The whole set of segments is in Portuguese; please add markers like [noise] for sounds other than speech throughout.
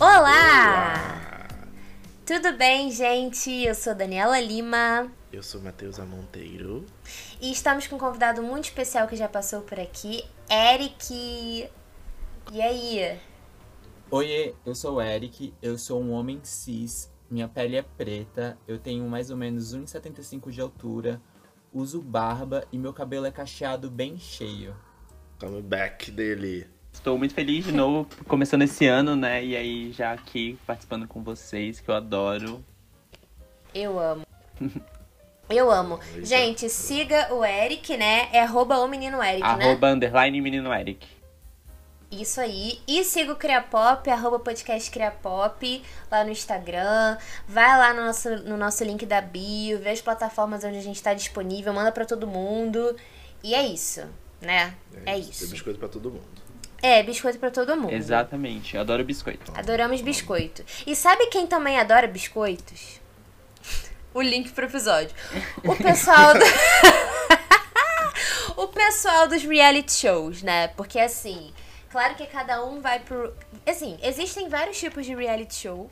Olá! Tudo bem, gente? Eu sou Daniela Lima. Eu sou Matheus Monteiro. E estamos com um convidado muito especial que já passou por aqui, Eric. E aí? Oiê, eu sou o Eric, eu sou um homem cis, minha pele é preta, eu tenho mais ou menos 1,75 de altura, uso barba e meu cabelo é cacheado bem cheio. Comeback dele. Estou muito feliz de novo, [laughs] começando esse ano, né? E aí, já aqui participando com vocês, que eu adoro. Eu amo. [laughs] Eu amo. Gente, siga o Eric, né? É arroba o menino Eric, né? Arroba underline menino Eric. Isso aí. E siga o Criapop, arroba podcast Criapop, lá no Instagram. Vai lá no nosso, no nosso link da bio, vê as plataformas onde a gente está disponível, manda para todo mundo. E é isso, né? É, é isso. Tem biscoito para todo mundo. É, biscoito para todo mundo. Exatamente. Eu adoro biscoito. Adoramos biscoito. E sabe quem também adora biscoitos? o link pro episódio. O pessoal do... [laughs] o pessoal dos reality shows, né? Porque assim, claro que cada um vai pro assim, existem vários tipos de reality show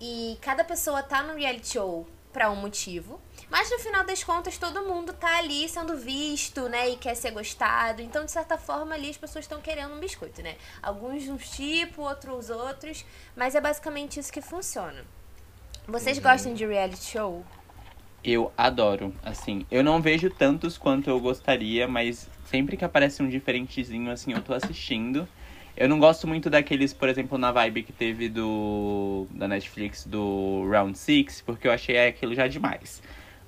e cada pessoa tá no reality show para um motivo. Mas no final das contas, todo mundo tá ali sendo visto, né? E quer ser gostado. Então, de certa forma, ali as pessoas estão querendo um biscoito, né? Alguns uns tipo, outros outros. Mas é basicamente isso que funciona. Vocês uhum. gostam de reality show? Eu adoro. Assim, eu não vejo tantos quanto eu gostaria, mas sempre que aparece um diferentezinho, assim, eu tô assistindo. Eu não gosto muito daqueles, por exemplo, na vibe que teve do da Netflix do Round Six, porque eu achei aquilo já demais.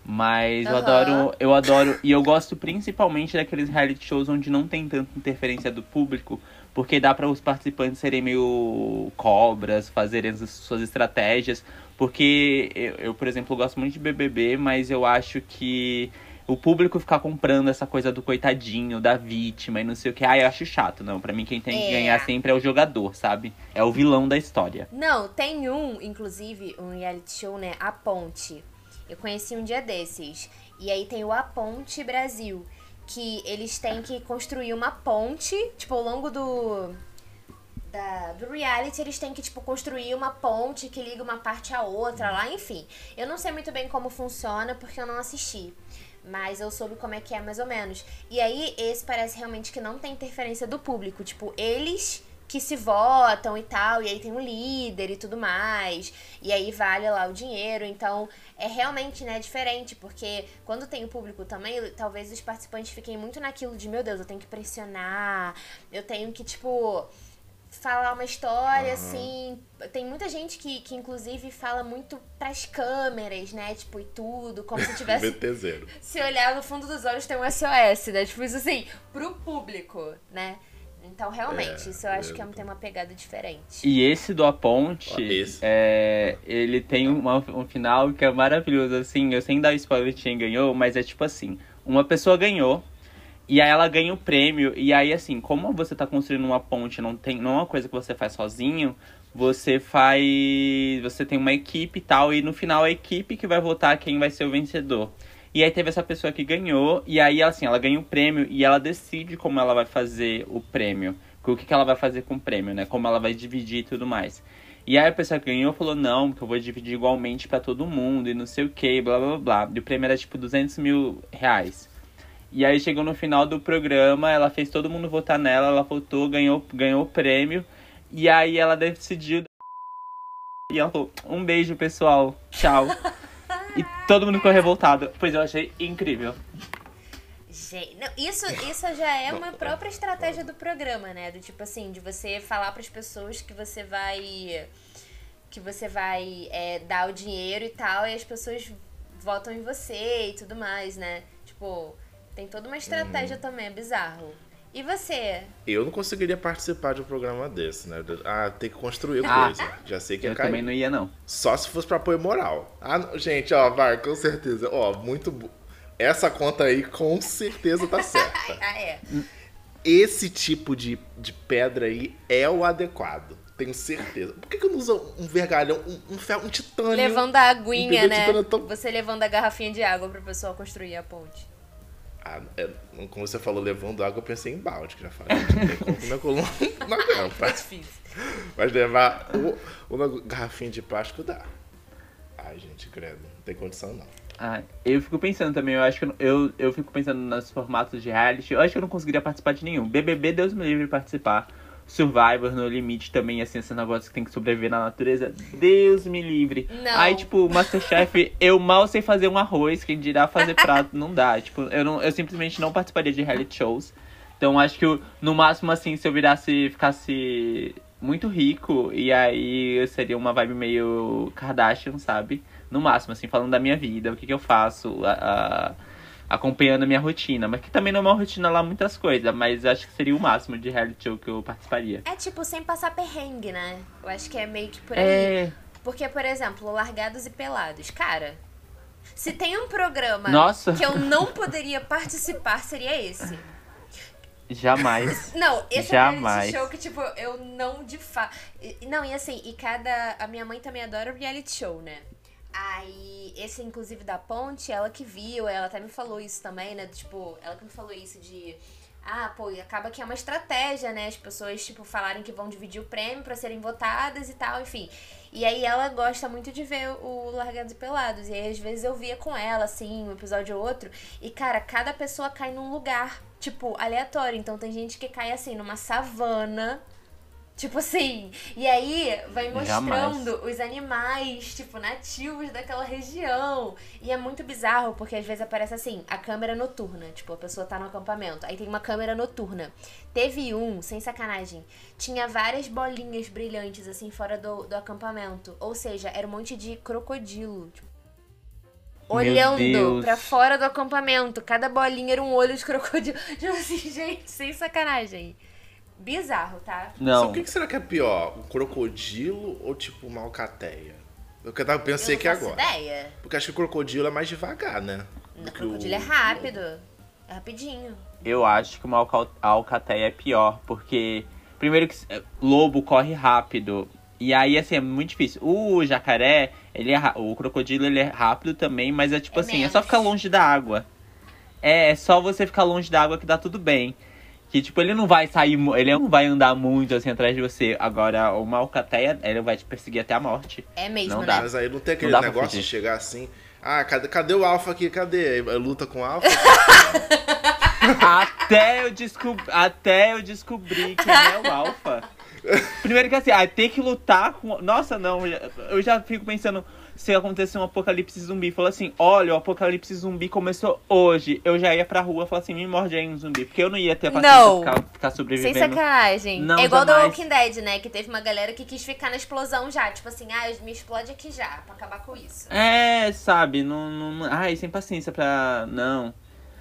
Mas uhum. eu adoro, eu adoro, e eu gosto principalmente daqueles reality shows onde não tem tanta interferência do público, porque dá para os participantes serem meio cobras, fazerem as suas estratégias. Porque eu, eu, por exemplo, gosto muito de BBB, mas eu acho que o público ficar comprando essa coisa do coitadinho, da vítima e não sei o que. Ah, eu acho chato, não. Pra mim, quem tem é. que ganhar sempre é o jogador, sabe? É o vilão da história. Não, tem um, inclusive, um reality show, né? A Ponte. Eu conheci um dia desses. E aí tem o A Ponte Brasil. Que eles têm que construir uma ponte, tipo, ao longo do. Da, do reality, eles têm que, tipo, construir uma ponte que liga uma parte à outra lá, enfim. Eu não sei muito bem como funciona, porque eu não assisti. Mas eu soube como é que é mais ou menos. E aí, esse parece realmente que não tem interferência do público. Tipo, eles que se votam e tal, e aí tem um líder e tudo mais, e aí vale lá o dinheiro, então é realmente, né, diferente, porque quando tem o público também, talvez os participantes fiquem muito naquilo de, meu Deus, eu tenho que pressionar, eu tenho que, tipo, falar uma história, uhum. assim. Tem muita gente que, que, inclusive, fala muito pras câmeras, né? Tipo, e tudo, como se [laughs] tivesse. se olhar no fundo dos olhos tem um SOS, né? Tipo, isso assim, pro público, né? Então, realmente, é, isso eu acho é, que tem uma pegada diferente. E esse do A Ponte, é, ele tem uma, um final que é maravilhoso, assim, eu sem dar spoiler de quem ganhou, mas é tipo assim, uma pessoa ganhou, e aí ela ganha o prêmio, e aí assim, como você tá construindo uma ponte, não, tem, não é uma coisa que você faz sozinho, você faz. Você tem uma equipe e tal, e no final a equipe que vai votar quem vai ser o vencedor. E aí teve essa pessoa que ganhou, e aí assim, ela ganha o prêmio e ela decide como ela vai fazer o prêmio. O que, que ela vai fazer com o prêmio, né? Como ela vai dividir e tudo mais. E aí a pessoa que ganhou falou, não, que eu vou dividir igualmente para todo mundo e não sei o que, blá blá blá. E o prêmio era tipo 200 mil reais. E aí chegou no final do programa, ela fez todo mundo votar nela, ela votou, ganhou, ganhou o prêmio. E aí ela decidiu. [laughs] E ela falou: um beijo, pessoal. Tchau. e todo mundo ficou revoltado. Pois eu achei incrível. Gente, não, isso, isso já é uma própria estratégia do programa, né? Do tipo assim, de você falar para as pessoas que você vai que você vai é, dar o dinheiro e tal, e as pessoas votam em você e tudo mais, né? Tipo, tem toda uma estratégia hum. também, é bizarro. E você? Eu não conseguiria participar de um programa desse, né? Ah, tem que construir ah, coisa. Já sei que ia eu cair. também não ia, não. Só se fosse pra apoio moral. Ah, gente, ó, vai, com certeza. Ó, muito. Essa conta aí com certeza tá [laughs] certa. ah, é. Esse tipo de, de pedra aí é o adequado. Tenho certeza. Por que, que eu não uso um vergalhão, um, um, ferro, um titânio? Levando a aguinha, um né? Tão... Você levando a garrafinha de água pra pessoa construir a ponte. Ah, é, como você falou, levando água, eu pensei em balde, que já falei. Não tem como minha coluna não aguenta. É difícil. Mas levar uma garrafinha de plástico dá. Ai, gente, credo. Não tem condição, não. Ah, eu fico pensando também, eu acho que eu, eu, eu fico pensando nos formatos de reality. Eu acho que eu não conseguiria participar de nenhum. BBB, Deus me livre de participar. Survivor no limite também, assim, esse negócio que tem que sobreviver na natureza. Deus me livre. Não. Aí, tipo, Masterchef, [laughs] eu mal sei fazer um arroz, quem dirá fazer [laughs] prato, não dá. Tipo, eu, não, eu simplesmente não participaria de reality shows. Então, acho que eu, no máximo, assim, se eu virasse, ficasse muito rico, e aí seria uma vibe meio Kardashian, sabe? No máximo, assim, falando da minha vida, o que, que eu faço, a, a, acompanhando a minha rotina. Mas que também não é uma rotina lá muitas coisas, mas acho que seria o máximo de reality show que eu participaria. É tipo, sem passar perrengue, né? Eu acho que é meio que por aí. É... Porque, por exemplo, Largados e Pelados. Cara, se tem um programa Nossa. que eu não poderia participar, seria esse. Jamais. [laughs] Não, esse Jamais. é um reality show que, tipo, eu não de fato. Não, e assim, e cada. A minha mãe também adora reality show, né? Aí, esse, inclusive, da ponte, ela que viu, ela até me falou isso também, né? Tipo, ela que me falou isso de. Ah, pô, e acaba que é uma estratégia, né? As pessoas, tipo, falarem que vão dividir o prêmio para serem votadas e tal, enfim. E aí ela gosta muito de ver o Largados e Pelados. E aí, às vezes, eu via com ela, assim, um episódio ou outro. E, cara, cada pessoa cai num lugar, tipo, aleatório. Então tem gente que cai, assim, numa savana Tipo assim, e aí vai mostrando Jamais. os animais, tipo, nativos daquela região. E é muito bizarro, porque às vezes aparece assim, a câmera noturna. Tipo, a pessoa tá no acampamento. Aí tem uma câmera noturna. Teve um, sem sacanagem, tinha várias bolinhas brilhantes, assim, fora do, do acampamento. Ou seja, era um monte de crocodilo. Tipo, olhando para fora do acampamento. Cada bolinha era um olho de crocodilo. [laughs] Tipo assim, gente, sem sacanagem bizarro, tá? Não. Só o que, será que é pior? Um crocodilo ou tipo uma alcateia? Eu pensei eu que agora. ideia. Porque acho que o crocodilo é mais devagar, né? O crocodilo o... é rápido. É rapidinho. Eu acho que uma alcateia é pior, porque primeiro que é, lobo corre rápido. E aí, assim, é muito difícil. O jacaré, ele é o crocodilo, ele é rápido também, mas é tipo é assim, menos. é só ficar longe da água. É, é só você ficar longe da água que dá tudo bem. Que, tipo, ele não vai sair, ele não vai andar muito assim atrás de você. Agora, uma alcateia, ele vai te perseguir até a morte. É mesmo, não né? Dá. Mas aí não tem aquele não negócio de chegar assim. Ah, cadê, cadê o alfa aqui? Cadê? Luta com o alfa? até, eu descobri, até eu descobri quem é o alfa. [laughs] Primeiro que assim, ah, ter que lutar com. Nossa, não, eu já fico pensando se acontecer um apocalipse zumbi, falou assim: olha, o apocalipse zumbi começou hoje. Eu já ia pra rua e falar assim: me morde aí um zumbi. Porque eu não ia ter paciência não. Ficar, ficar sobrevivendo. Sem sacanagem. Não, é igual jamais. do Walking Dead, né? Que teve uma galera que quis ficar na explosão já. Tipo assim, ah, me explode aqui já, pra acabar com isso. É, sabe? Não, não, ai, sem paciência pra. Não.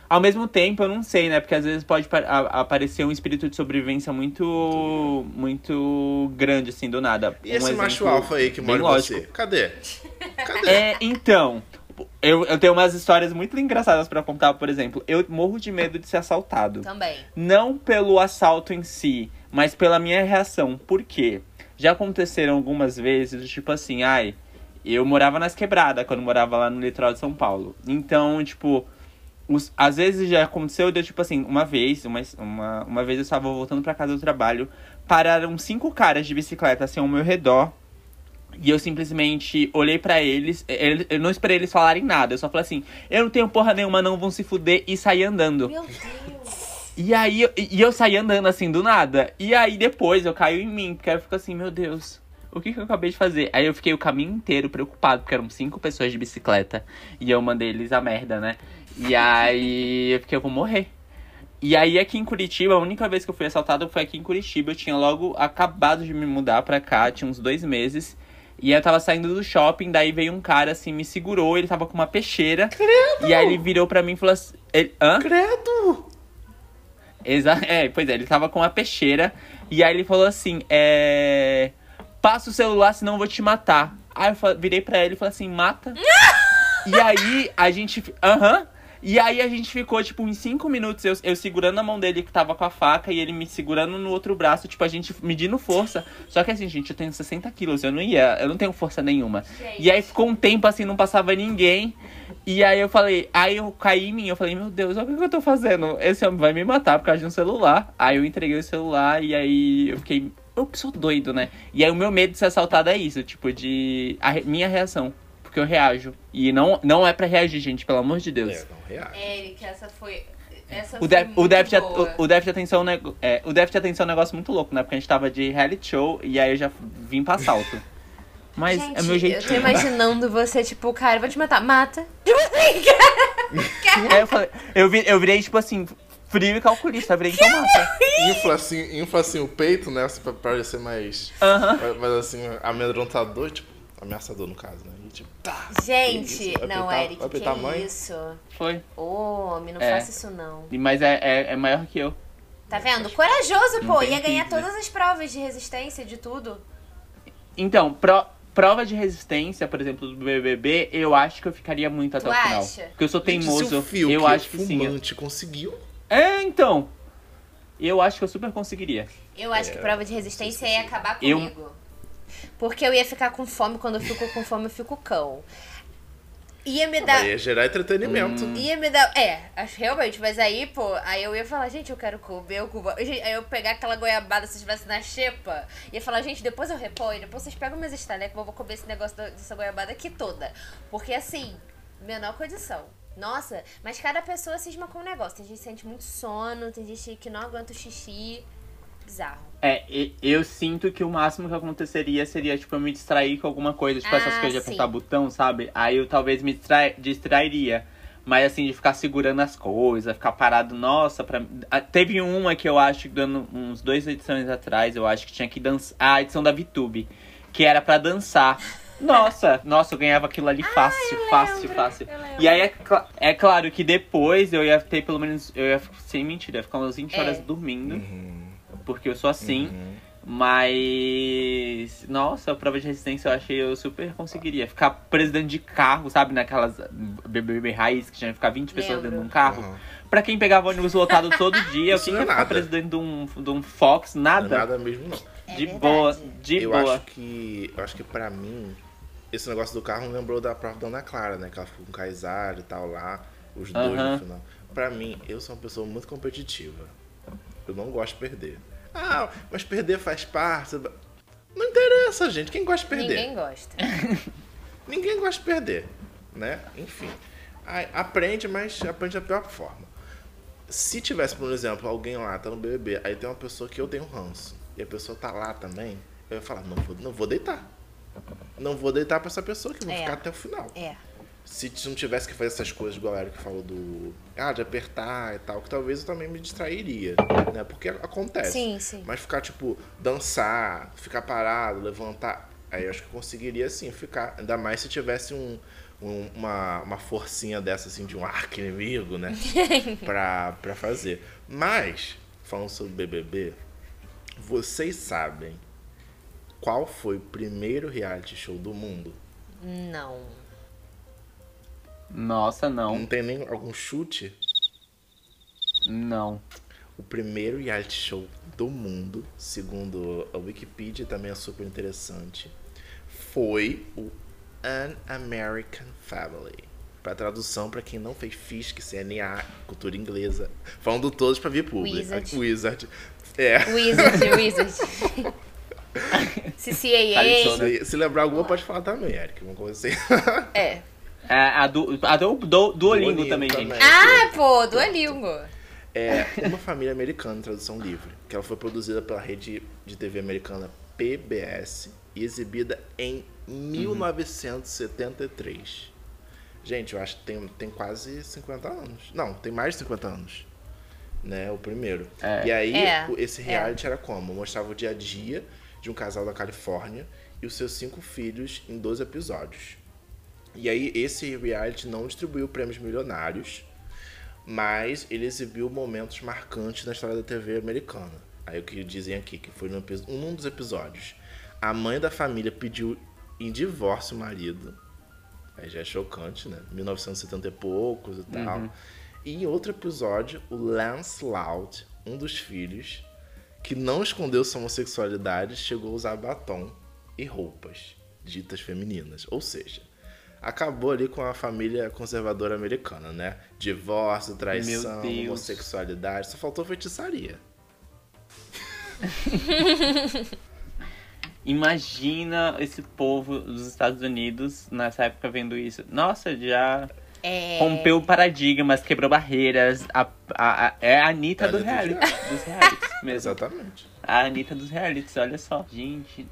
Ao mesmo tempo, eu não sei, né? Porque às vezes pode aparecer um espírito de sobrevivência muito muito grande, assim, do nada. E um esse macho alfa aí que mora com você? Cadê? Cadê? É, então... Eu, eu tenho umas histórias muito engraçadas para contar, por exemplo. Eu morro de medo de ser assaltado. Também. Não pelo assalto em si, mas pela minha reação. Por quê? Já aconteceram algumas vezes, tipo assim, ai... Eu morava nas quebradas quando morava lá no litoral de São Paulo. Então, tipo os, às vezes já aconteceu, deu tipo assim, uma vez, uma, uma, uma vez eu estava voltando para casa do trabalho, pararam cinco caras de bicicleta assim ao meu redor. E eu simplesmente olhei para eles, eu não esperei eles falarem nada, eu só falei assim: "Eu não tenho porra nenhuma, não vão se fuder" e saí andando. Meu Deus. E aí, e eu saí andando assim do nada. E aí depois eu caio em mim, porque eu fico assim, meu Deus, o que, que eu acabei de fazer? Aí eu fiquei o caminho inteiro preocupado, porque eram cinco pessoas de bicicleta. E eu mandei eles a merda, né? E aí [laughs] eu fiquei, eu vou morrer. E aí aqui em Curitiba, a única vez que eu fui assaltado foi aqui em Curitiba. Eu tinha logo acabado de me mudar pra cá, tinha uns dois meses. E eu tava saindo do shopping, daí veio um cara assim, me segurou, ele tava com uma peixeira. Credo! E aí ele virou pra mim e falou assim. Ele, Hã? Credo! Exa é, pois é, ele tava com uma peixeira. E aí ele falou assim: é. Passa o celular, senão eu vou te matar. Aí eu virei pra ele e falei assim: mata. [laughs] e aí a gente. Aham. E aí a gente ficou, tipo, uns 5 minutos, eu, eu segurando a mão dele que tava com a faca e ele me segurando no outro braço, tipo, a gente medindo força. Só que assim, gente, eu tenho 60 quilos, eu não ia, eu não tenho força nenhuma. Gente. E aí ficou um tempo assim, não passava ninguém. E aí eu falei, aí eu caí em mim, eu falei, meu Deus, olha o que eu tô fazendo? Esse homem vai me matar por causa de um celular. Aí eu entreguei o celular e aí eu fiquei. Eu sou doido, né? E aí o meu medo de ser assaltado é isso, tipo, de. A minha reação. Porque eu reajo. E não, não é pra reagir, gente, pelo amor de Deus. É, não reage. Eric, essa foi. Essa o, de, o, déficit, o, o déficit de atenção é, o déficit de atenção é um negócio muito louco, né? Porque a gente tava de reality show e aí eu já vim pra assalto. [laughs] Mas Gente, é meu jeito. Eu tô imaginando você, tipo, cara, vou te matar. Mata. Tipo assim, é, eu, falei, eu, vi, eu virei, tipo assim, frio e calculista. Virei, então mata. Infla assim, infla assim o peito, né? Assim, pra parecer mais. Uh -huh. Mas assim, amedrontador, tipo, ameaçador no caso, né? E, tipo, tá. Gente, não, peitar, Eric, que tamanho? isso? Foi. Ô, homem, não é. faça isso não. Mas é, é, é maior que eu. Tá vendo? Corajoso, pô. Ia ganhar todas as provas de resistência, de tudo. Então, pro, prova de resistência, por exemplo, do BBB, eu acho que eu ficaria muito até tu o final. Acha? Porque eu sou teimoso. Gente, fio, eu que acho que fumante sim. conseguiu? É, então. Eu acho que eu super conseguiria. Eu acho é, que prova de resistência ia acabar comigo. Eu... Porque eu ia ficar com fome, quando eu fico com fome, eu fico cão. Ia me dar. Ia gerar entretenimento. Hum. Ia me dar. É, acho realmente, mas aí, pô, aí eu ia falar, gente, eu quero comer o cubo. Aí eu pegar aquela goiabada se estivesse na xepa. Ia falar, gente, depois eu reponho, depois vocês pegam meus estalecos, eu vou comer esse negócio dessa goiabada aqui toda. Porque assim, menor condição. Nossa, mas cada pessoa cisma com um negócio. Tem gente que sente muito sono, tem gente que não aguenta o xixi. Bizarro. É, eu sinto que o máximo que aconteceria seria, tipo, eu me distrair com alguma coisa, tipo, ah, essas coisas de sim. apertar botão, sabe? Aí eu talvez me distra... distrairia. Mas assim, de ficar segurando as coisas, ficar parado, nossa, pra... teve uma que eu acho, dando uns dois edições atrás, eu acho que tinha que dançar. A edição da VTube, que era para dançar. Nossa, nossa, eu ganhava aquilo ali fácil, ah, fácil, lembro, fácil. E aí é, cl é, claro que depois eu ia ter pelo menos. Eu ia, sem mentira, ia ficar umas 20 horas É. dormindo. Uhum. Porque eu sou assim. Uhum. Mas. Nossa, a prova de resistência eu achei eu super conseguiria. Ficar preso dentro de carro, sabe? Naquelas BBB raiz que tinha que ficar 20 pessoas Lembro. dentro de um carro. Uhum. Pra quem pegava ônibus lotado todo [laughs] dia, eu Isso queria não é ficar nada. preso dentro de um, de um Fox, Não é nada. nada mesmo, não. É de verdade. boa, de eu boa. acho que. Eu acho que pra mim, esse negócio do carro me lembrou da prova da Ana Clara, né? Que ela ficou com o Kaysar e tal lá, os dois Aham. no final. Pra mim, eu sou uma pessoa muito competitiva. Eu não gosto de perder. Ah, mas perder faz parte. Não interessa, gente. Quem gosta de perder? Ninguém gosta. [laughs] Ninguém gosta de perder, né? Enfim. Aí, aprende, mas aprende da pior forma. Se tivesse, por exemplo, alguém lá, tá no BBB, aí tem uma pessoa que eu tenho ranço, e a pessoa tá lá também, eu ia falar, não vou, não vou deitar. Não vou deitar pra essa pessoa que eu vou É. ficar até o final. É. Se não tivesse que fazer essas coisas, igual a Eric falou do. Ah, de apertar e tal, que talvez eu também me distrairia, né? Porque acontece. Sim, sim. Mas ficar, tipo, dançar, ficar parado, levantar. Aí eu acho que eu conseguiria, sim, ficar. Ainda mais se tivesse um, um- uma, uma forcinha dessa, assim, de um arco inimigo, né? [laughs] pra, pra fazer. Mas, falando sobre BBB, vocês sabem qual foi o primeiro reality show do mundo? Não. Nossa, Não não. tem nem algum chute? Não. O primeiro reality show do mundo, segundo a Wikipedia, também é super interessante, foi o An American Family. Para tradução, para quem não fez FISC, CNA, cultura inglesa, falando todos para vir público. Wizard. Wizard. É. Wizard, [laughs] Wizard. CCAA. Se, se lembrar alguma, pode falar também, Eric. Uma coisa assim. É. É, a do, a do, do Duolingo Duolingo também, também. gente. Ah, pô, Duolingo. É Uma Família Americana, em tradução livre, que ela foi produzida pela rede de TV americana PBS e exibida em 1973. Gente, eu acho que tem, tem quase 50 anos. Não, tem mais de 50 anos. Né, o primeiro. É. E aí, É, esse é. reality era como? Mostrava o dia a dia de um casal da Califórnia e os seus cinco filhos em 12 episódios. E aí, esse reality não distribuiu prêmios milionários, mas ele exibiu momentos marcantes na história da TV americana. Aí o que dizem aqui, que foi num, dos episódios. A mãe da família pediu em divórcio o marido. Aí já é chocante, né? 1970 e poucos e tal. Uhum. E em outro episódio, o Lance Loud, um dos filhos, que não escondeu sua homossexualidade, chegou a usar batom e roupas ditas femininas. Ou seja, acabou ali com a família conservadora americana, né? Divórcio, traição, homossexualidade, só faltou feitiçaria. [laughs] Imagina esse povo dos Estados Unidos nessa época vendo isso. Nossa, já é... rompeu paradigmas, quebrou barreiras. A, a, a é a Anitta, do reality, dos realities [laughs] mesmo. Exatamente. A Anitta dos realities, olha só. Gente,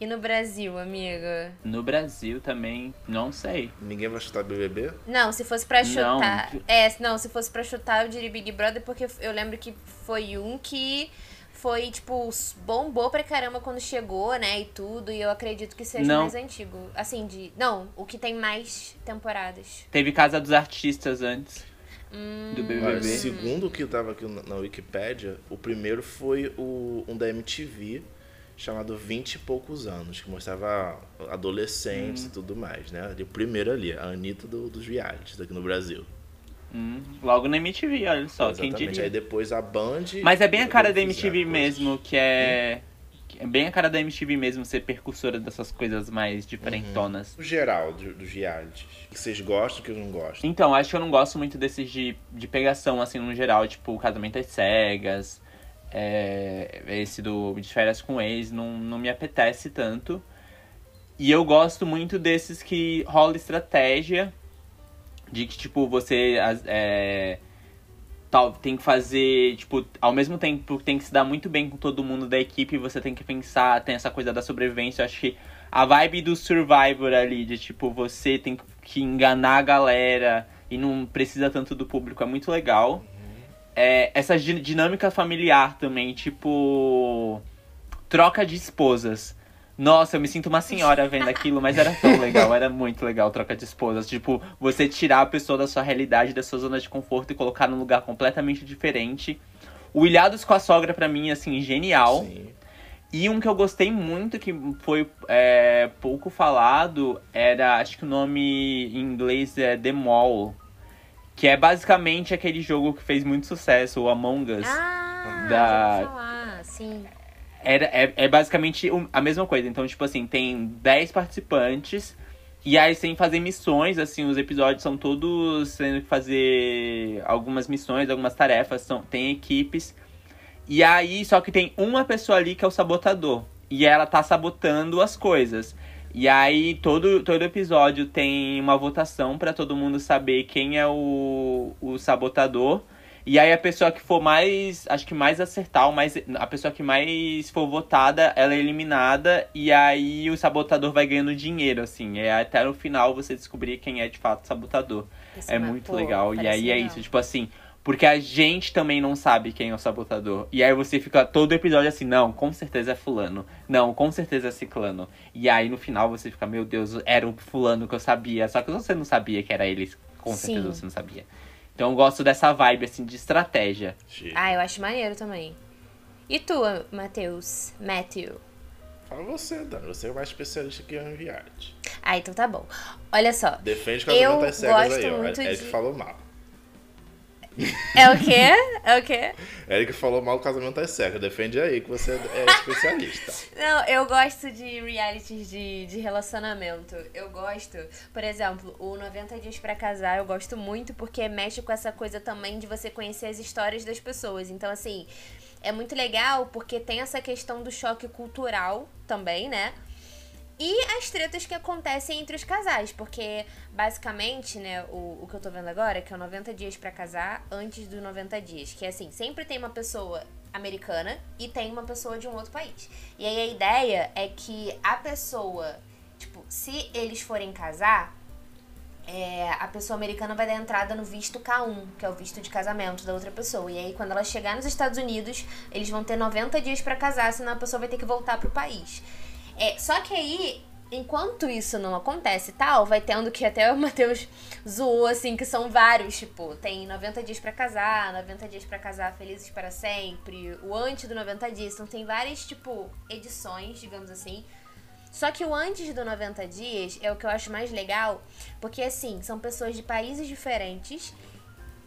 e no Brasil, amiga? No Brasil também, não sei. Ninguém vai chutar BBB? Não, se fosse pra chutar. Não. É, não, se fosse pra chutar, eu diria Big Brother, porque eu lembro que foi um que foi, tipo, bombou pra caramba quando chegou, né? E tudo. E eu acredito que seja não. mais antigo. Assim, de. Não, o que tem mais temporadas. Teve Casa dos Artistas antes. Hum. Do BBB. Olha, segundo o que tava aqui na Wikipedia, o primeiro foi o, um da MTV chamado 20 e poucos anos, que mostrava adolescentes hum. e tudo mais, né? O primeiro ali, a Anitta do, dos realities aqui no Brasil. Hum, logo na MTV, olha só, Exatamente. quem diria. Aí depois a Band... Mas é bem a cara da MTV mesmo, que é... É bem a cara da MTV mesmo ser percursora dessas coisas mais diferentonas. Uhum. O geral do, dos realities. Que vocês gostam, que eu não gosto. Então, acho que eu não gosto muito desses de, de pegação, assim, no geral. Tipo, Casamento às Cegas, é, esse do de férias com ex não, não me apetece tanto. E eu gosto muito desses que rola estratégia. De que, tipo, você é, tal, tem que fazer, tipo, ao mesmo tempo tem que se dar muito bem com todo mundo da equipe, você tem que pensar, tem essa coisa da sobrevivência. Eu acho que a vibe do Survivor ali, de tipo, você tem que enganar a galera e não precisa tanto do público, é muito legal é, essa dinâmica familiar também, tipo. Troca de esposas. Nossa, eu me sinto uma senhora vendo aquilo, mas era tão legal, era muito legal troca de esposas. Tipo, você tirar a pessoa da sua realidade, da sua zona de conforto e colocar num lugar completamente diferente. O Ilhados com a Sogra, para mim, assim, genial. Sim. E um que eu gostei muito, que foi é, pouco falado, era, acho que o nome em inglês é The Mall. Que é basicamente aquele jogo que fez muito sucesso, o Among Us. Ah, da... falar, sim. Era, é, é basicamente a mesma coisa. Então, tipo assim, tem 10 participantes. E aí sem fazer missões, assim, os episódios são todos tendo que fazer algumas missões, algumas tarefas, são, tem equipes. E aí, só que tem uma pessoa ali que é o sabotador. E ela tá sabotando as coisas. E aí todo, todo episódio tem uma votação para todo mundo saber quem é o, o sabotador. E aí a pessoa que for mais, acho que mais acertar, mais, a pessoa que mais for votada, ela é eliminada e aí o sabotador vai ganhando dinheiro, assim. É até no final você descobrir quem é de fato o sabotador. Isso é muito pô, legal. E aí é é isso, tipo assim, porque a gente também não sabe quem é o sabotador. E aí você fica todo episódio assim, não, com certeza é fulano. Não, com certeza é ciclano. E aí no final você fica, meu Deus, era o fulano que eu sabia. Só que você não sabia que era ele. Com certeza Sim. você não sabia. Então eu gosto dessa vibe, assim, de estratégia. Ah, eu acho maneiro também. E tu, Matheus? Matthew? Fala você, Dan. Você é mais especialista que em reality. Ah, então tá bom. Olha só. Defende com as cegas aí, ó. Muito é, de... falou mal. É o quê? É o quê? Eric falou mal do casamento às cegas. Defende aí que você é especialista. [laughs] Não, eu gosto de realities de, de relacionamento. Eu gosto, por exemplo, o 90 Dias para Casar, eu gosto muito porque mexe com essa coisa também de você conhecer as histórias das pessoas. Então, assim, é muito legal porque tem essa questão do choque cultural também, né? E as tretas que acontecem entre os casais, porque basicamente, né, o, o que eu tô vendo agora, que é o 90 dias para casar antes dos 90 dias, que é assim, sempre tem uma pessoa americana e tem uma pessoa de um outro país. E aí a ideia é que a pessoa, tipo, se eles forem casar, é, a pessoa americana vai dar entrada no visto K1, que é o visto de casamento da outra pessoa. E aí, quando ela chegar nos Estados Unidos, eles vão ter 90 dias para casar, senão a pessoa vai ter que voltar pro país. É, só que aí, enquanto isso não acontece tal, vai tendo que até o Matheus zoou, assim, que são vários, tipo, tem 90 dias para casar, 90 dias para casar felizes para sempre, o antes do 90 dias, então tem várias, tipo, edições, digamos assim. Só que o antes do 90 dias é o que eu acho mais legal, porque assim, são pessoas de países diferentes.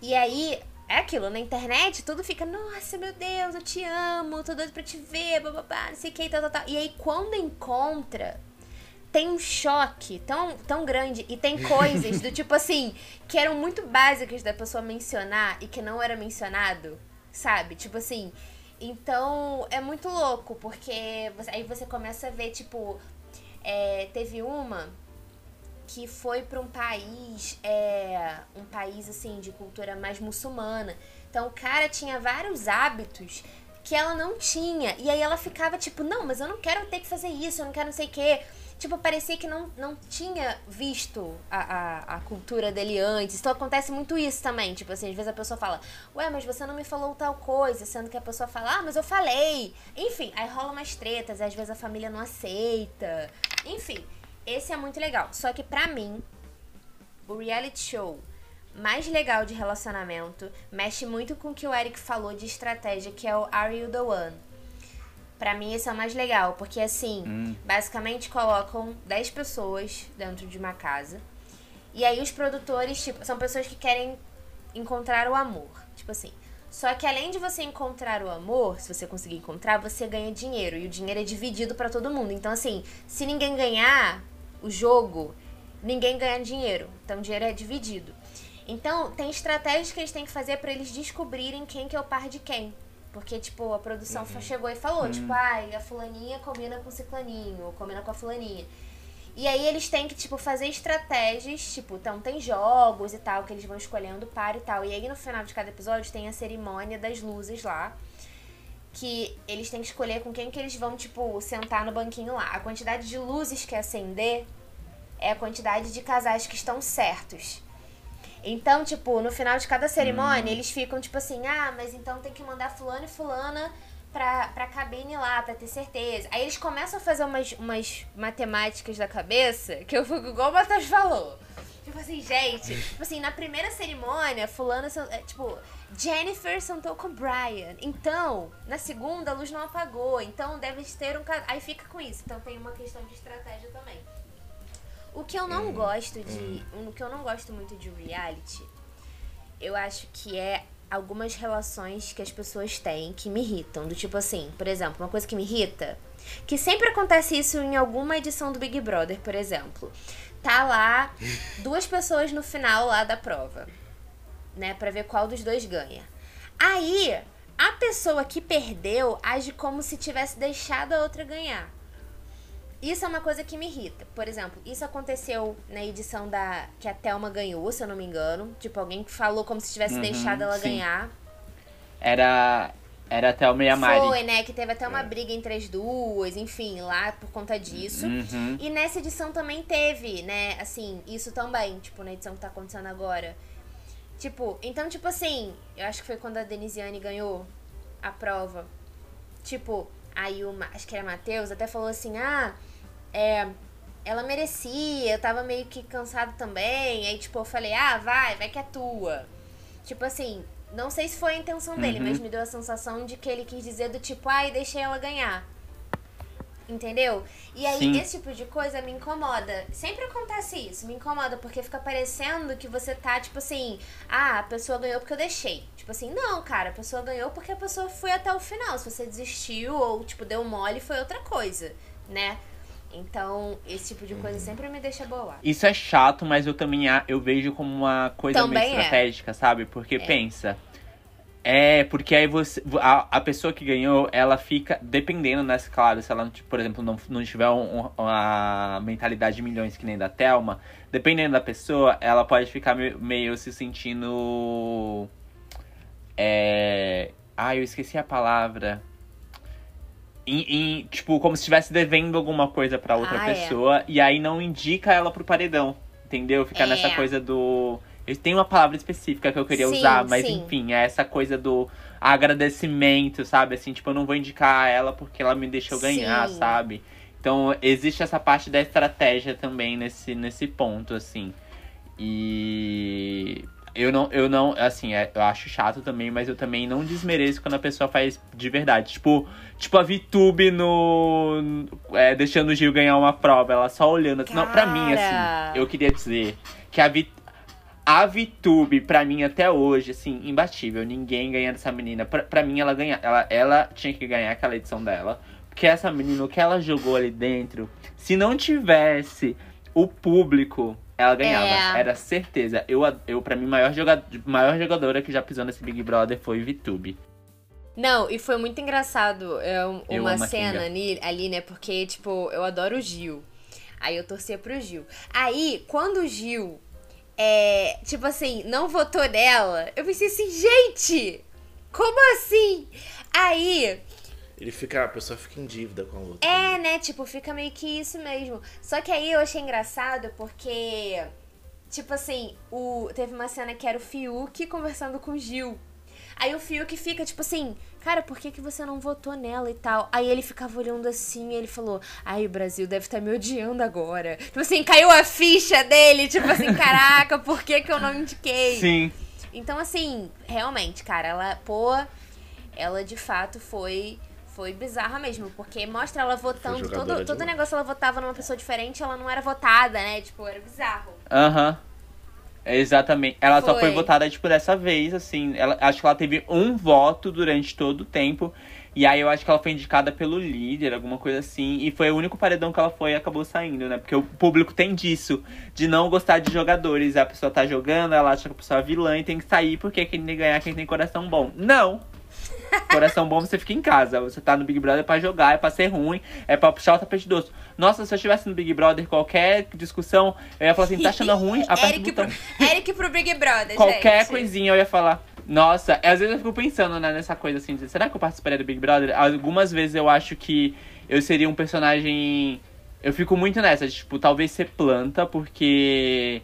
E aí, é aquilo, na internet tudo fica, nossa, meu Deus, eu te amo, tô doido pra te ver, bababá, não sei o que, tal, tal, tal. E aí, quando encontra, tem um choque tão, tão grande e tem coisas do [laughs] tipo assim, que eram muito básicas da pessoa mencionar e que não era mencionado, sabe? Tipo assim, então é muito louco, porque você, aí você começa a ver, tipo, é, teve uma que foi para um país, é, um país assim de cultura mais muçulmana. Então o cara tinha vários hábitos que ela não tinha. E aí ela ficava tipo, não, mas eu não quero ter que fazer isso, eu não quero não sei o quê tipo, parecia que não, não tinha visto a, a, a, cultura dele antes. Então acontece muito isso também. Tipo assim, às vezes a pessoa fala, ué, mas você não me falou tal coisa, sendo que a pessoa fala, ah, mas eu falei. Enfim, aí rola umas tretas, às vezes a família não aceita. Enfim, esse é muito legal. Só que pra mim, o reality show mais legal de relacionamento mexe muito com o que o Eric falou de estratégia, que é o Are You The One? Pra mim esse é o mais legal, porque assim, hum. basicamente colocam 10 pessoas dentro de uma casa. E aí os produtores, tipo, são pessoas que querem encontrar o amor. Tipo assim. Só que além de você encontrar o amor, se você conseguir encontrar, você ganha dinheiro. E o dinheiro é dividido para todo mundo. Então, assim, se ninguém ganhar o jogo, ninguém ganha dinheiro. Então, o dinheiro é dividido. Então, tem estratégias que eles têm que fazer para eles descobrirem quem que é o par de quem. Porque, tipo, a produção uhum. chegou e falou, uhum. tipo, ai, a fulaninha combina com o ciclaninho, ou combina com a fulaninha. E aí eles têm que, tipo, fazer estratégias, tipo, então tem jogos e tal, que eles vão escolhendo para e tal. E aí no final de cada episódio tem a cerimônia das luzes lá. Que eles têm que escolher com quem que eles vão, tipo, sentar no banquinho lá. A quantidade de luzes que acender é a quantidade de casais que estão certos. Então, tipo, no final de cada cerimônia, hum. eles ficam tipo assim, ah, mas então tem que mandar fulano e fulana pra, pra cabine lá, pra ter certeza. Aí eles começam a fazer umas, umas matemáticas da cabeça, que eu fico igual o Matheus falou. Tipo assim, gente, tipo assim, na primeira cerimônia, fulano, é, tipo, Jennifer sentou com Brian. Então, na segunda, a luz não apagou. Então, deve ter um... Aí fica com isso. Então, tem uma questão de estratégia também. O que eu não hum, gosto de. Hum. O que eu não gosto muito de reality, eu acho que é algumas relações que as pessoas têm que me irritam. Do tipo assim, por exemplo, uma coisa que me irrita. Que sempre acontece isso em alguma edição do Big Brother, por exemplo. Tá lá [laughs] duas pessoas no final lá da prova. Né? Pra ver qual dos dois ganha. Aí, a pessoa que perdeu age como se tivesse deixado a outra ganhar. Isso é uma coisa que me irrita. Por exemplo, isso aconteceu na edição da que a Thelma ganhou, se eu não me engano. Tipo, alguém que falou como se tivesse uhum, deixado ela sim. ganhar. Era era a Thelma e a Mari. Foi, né? Que teve até uma é. briga entre as duas, enfim, lá por conta disso. Uhum. E nessa edição também teve, né? Assim, isso também, tipo, na edição que tá acontecendo agora. Tipo, então, tipo assim, eu acho que foi quando a Denisiane ganhou a prova. Tipo, aí o, acho que era Matheus, até falou assim, ah, é, ela merecia, eu tava meio que cansado também. Aí, tipo, eu falei, ah, vai, vai que é tua. Tipo assim, não sei se foi a intenção dele, uhum. mas me deu a sensação de que ele quis dizer do tipo, ai, deixei ela ganhar. Entendeu? E aí, Sim. esse tipo de coisa me incomoda. Sempre acontece isso, me incomoda, porque fica parecendo que você tá, tipo assim, ah, a pessoa ganhou porque eu deixei. Tipo assim, não, cara, a pessoa ganhou porque a pessoa foi até o final. Se você desistiu ou, tipo, deu mole, foi outra coisa, né? Então, esse tipo de coisa sempre me deixa boa. Isso é chato, mas eu também eu vejo como uma coisa também meio é. estratégica, é. sabe? Porque é. pensa. É, porque aí você. A, a pessoa que ganhou, ela fica. Dependendo, né? Claro, se ela, por exemplo, não, não tiver um, uma mentalidade de milhões que nem da Thelma, dependendo da pessoa, ela pode ficar meio, meio se sentindo. É. Ah, eu esqueci a palavra em, em, tipo, como se estivesse devendo alguma coisa para outra ah, é. pessoa é. e aí não indica ela pro paredão, entendeu? Fica é. nessa coisa do. Eu tenho uma palavra específica que eu queria sim, usar, mas sim. enfim, é essa coisa do agradecimento, sabe? Assim, tipo, eu não vou indicar ela porque ela me deixou ganhar, sim. sabe? Então, existe essa parte da estratégia também nesse, nesse ponto, assim. E eu não, eu não, assim, é, eu acho chato também, mas eu também não desmereço quando a pessoa faz de verdade. Tipo, tipo a VTube no. É, deixando o Gil ganhar uma prova, ela só olhando. Cara. Não, pra mim, assim, eu queria dizer que a VTube. A VTube, pra mim, até hoje, assim, imbatível. Ninguém ganha dessa menina. Pra, pra mim, ela ganha. Ela, ela tinha que ganhar aquela edição dela. Porque essa menina, o que ela jogou ali dentro, se não tivesse o público ela ganhava, é. era certeza. Eu, eu para mim, maior, jogador, maior jogadora que já pisou nesse Big Brother foi VTube. Não, e foi muito engraçado é, uma cena ali, ali, né? Porque, tipo, eu adoro o Gil. Aí eu torcia pro Gil. Aí, quando o Gil, é, tipo assim, não votou nela, eu pensei assim, gente, como assim? Aí, ele fica, a pessoa fica em dívida com a outra. É, né? Tipo, fica meio que isso mesmo. Só que aí eu achei engraçado porque, tipo assim, o, teve uma cena que era o Fiuk conversando com o Gil. Aí o Fiuk fica, tipo assim, cara, por que, que você não votou nela e tal? Aí ele ficava olhando assim e ele falou, ai, o Brasil deve estar tá me odiando agora. Tipo assim, caiu a ficha dele, tipo assim, [laughs] caraca, por que, que eu não indiquei? Sim. Então, assim, realmente, cara, ela, pô, ela de fato foi foi bizarra mesmo, porque mostra ela votando, todo, todo negócio ela votava numa pessoa diferente, ela não era votada, né? Tipo, era bizarro. Aham. Uhum. Exatamente. Ela foi. só foi votada, tipo, dessa vez, assim. Ela, acho que ela teve um voto durante todo o tempo. E aí eu acho que ela foi indicada pelo líder, alguma coisa assim. E foi o único paredão que ela foi e acabou saindo, né? Porque o público tem disso, de não gostar de jogadores. A pessoa tá jogando, ela acha que a pessoa é vilã e tem que sair porque quem tem que ganhar quem tem coração bom. Não! Coração bom, você fica em casa. Você tá no Big Brother pra jogar, é pra ser ruim, é pra puxar o tapete doce. Nossa, se eu estivesse no Big Brother, qualquer discussão, eu ia falar assim, tá achando ruim? Aperta Eric, Pro, Eric pro Big Brother, Qualquer gente. coisinha eu ia falar. Nossa, às vezes eu fico pensando né, nessa coisa assim, de, será que eu participaria do Big Brother? Algumas vezes eu acho que eu seria um personagem. Eu fico muito nessa, de, tipo, talvez ser planta, porque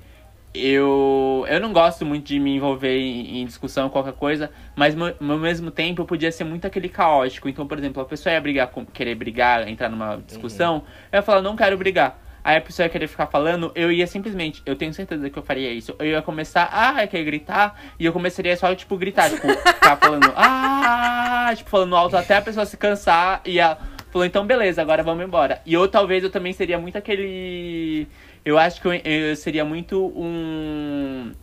eu, eu não gosto muito de me envolver em, em discussão, qualquer coisa, mas ao mesmo tempo eu podia ser muito aquele caótico. Então, por exemplo, a pessoa ia brigar, querer brigar, entrar numa discussão, uhum. eu ia falar, não quero brigar. Aí a pessoa ia querer ficar falando, eu ia simplesmente, eu tenho certeza que eu faria isso. Eu ia começar, ah, quer gritar, e eu começaria só, tipo, gritar, tipo, ficar [laughs] falando, ah, tipo, falando alto até a pessoa se cansar e ela falou, então beleza, agora vamos embora. E eu talvez eu também seria muito aquele eu acho que eu, eu seria muito um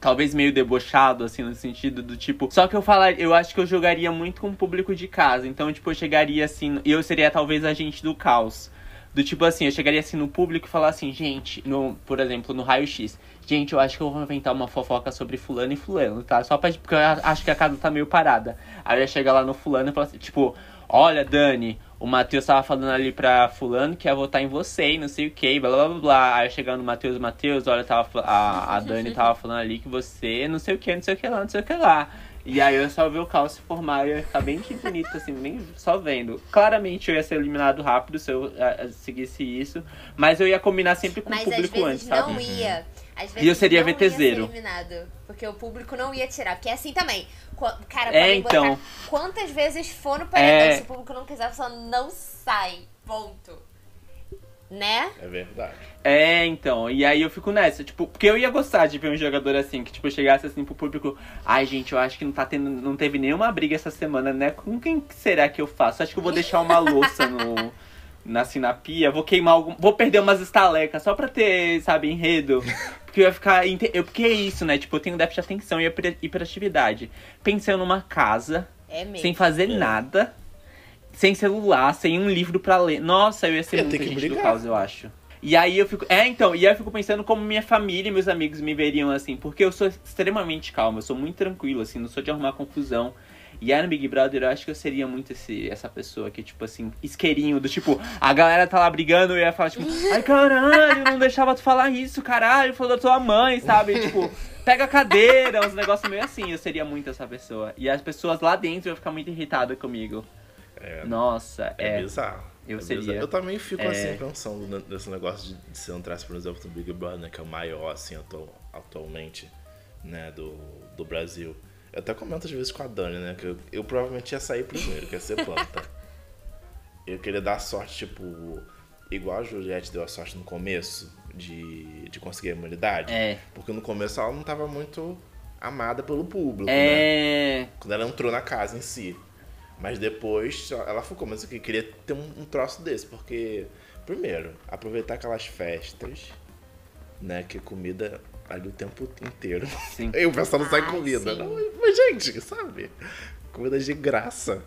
talvez meio debochado, assim, no sentido do tipo. Só que eu falar, eu acho que eu jogaria muito com o público de casa. Então, tipo, eu chegaria assim. Eu seria talvez agente do caos. Do tipo assim, eu chegaria assim no público e falar assim, gente, no, por exemplo, no raio-x. Gente, eu acho que eu vou inventar uma fofoca sobre fulano e fulano, tá? Só pra, porque eu acho que a casa tá meio parada. Aí eu ia chegar lá no fulano e falar assim, tipo, olha, Dani, o Matheus tava falando ali pra fulano que ia votar em você e não sei o que, blá blá blá blá. Aí chegando o Matheus, Matheus, olha, tava, a, a Dani tava falando ali que você não sei o que, não sei o que lá, não sei o que lá. E aí eu só vi o caos se formar e ia ficar bem que bonito, assim, nem só vendo. Claramente eu ia ser eliminado rápido se eu uh, seguisse isso, mas eu ia combinar sempre com mas o público antes, sabe? Não ia. Às vezes e eu seria não VTZero. Ia ser eliminado, porque o público não ia tirar. Porque é assim também. Cara, é, então. quantas vezes for no paredão, é... se o público não quiser, só não sai. Ponto. Né? É verdade. É, então. E aí eu fico nessa, tipo, porque eu ia gostar de ver um jogador assim, que, tipo, chegasse assim pro público. Ai, gente, eu acho que não tá tendo. Não teve nenhuma briga essa semana, né? Com quem será que eu faço? Acho que eu vou [laughs] deixar uma louça no. Na, assim, na pia, vou queimar algum. Vou perder umas estalecas só pra ter, sabe, enredo. [laughs] Porque eu ia ficar. Eu, porque é isso, né? Tipo, eu tenho déficit de atenção e hiperatividade. Pensando numa casa, é sem fazer é. nada, sem celular, sem um livro pra ler. Nossa, eu ia ser muito gente do caos, eu acho. E aí eu fico. É, então, e aí eu fico pensando como minha família e meus amigos me veriam assim, porque eu sou extremamente calma, eu sou muito tranquilo, assim, não sou de arrumar confusão. E aí no Big Brother eu acho que eu seria muito esse, essa pessoa que, tipo assim, isqueirinho, do tipo, a galera tá lá brigando e ia falar, tipo, [laughs] ai caralho, não deixava tu falar isso, caralho, falou da tua mãe, sabe? tipo, pega a cadeira, uns negócios meio assim, eu seria muito essa pessoa. E as pessoas lá dentro iam ficar muito irritadas comigo. É, Nossa, é. É bizarro. Eu é seria. Eu também fico é... assim pensando nesse negócio de, de se entrasse, por exemplo, no Big Brother, né, que é o maior, assim, atual, atualmente, né, do, do Brasil. Eu até comento às vezes com a Dani, né? Que eu, eu provavelmente ia sair primeiro, que ia ser planta. [laughs] eu queria dar sorte, tipo, igual a Juliette deu a sorte no começo, de, de conseguir a imunidade. É. Porque no começo ela não tava muito amada pelo público, é... né? Quando ela entrou na casa em si. Mas depois ela ficou, mas eu queria ter um, um troço desse, porque, primeiro, aproveitar aquelas festas, né? Que comida ali o tempo inteiro. Sim. [laughs] E o pessoal não sai comida. Não, mas, gente, sabe? Comida de graça.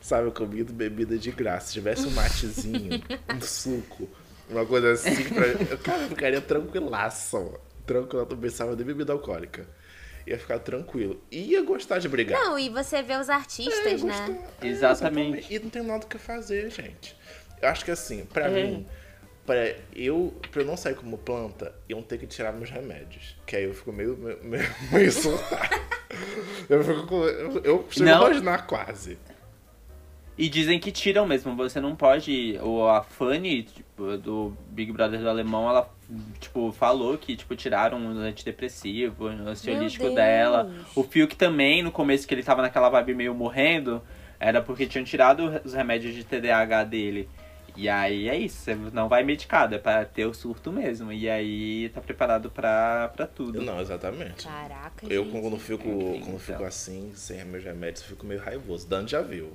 Sabe, comida bebida de graça. Se tivesse um matezinho, [laughs] um suco, uma coisa assim, pra... cara, eu ficaria tranquilaço. Tranquilo, eu pensava de bebida alcoólica ia ficar tranquilo. Ia gostar de brigar. Não, e você vê os artistas, é, né? É, exatamente. E não tem nada o que fazer, gente. Eu acho que assim, pra é. mim, pra eu, pra eu não sair como planta, iam ter que tirar meus remédios. Que aí eu fico meio, meio, meio [laughs] eu fico eu, eu chego a imaginar quase. E dizem que tiram mesmo, você não pode. Ou a Fanny, tipo, do Big Brother do Alemão, ela tipo, falou que, tipo, tiraram o antidepressivo, o ansiolítico dela. O Fiuk também, no começo que ele tava naquela vibe meio morrendo, era porque tinham tirado os remédios de TDAH dele. E aí é isso, você não vai medicado, é pra ter o surto mesmo. E aí tá preparado pra, pra tudo. Não, exatamente. Caraca, Eu gente. quando fico, Enfim, quando então. fico assim, sem meus remédios, eu fico meio raivoso. Dano já viu.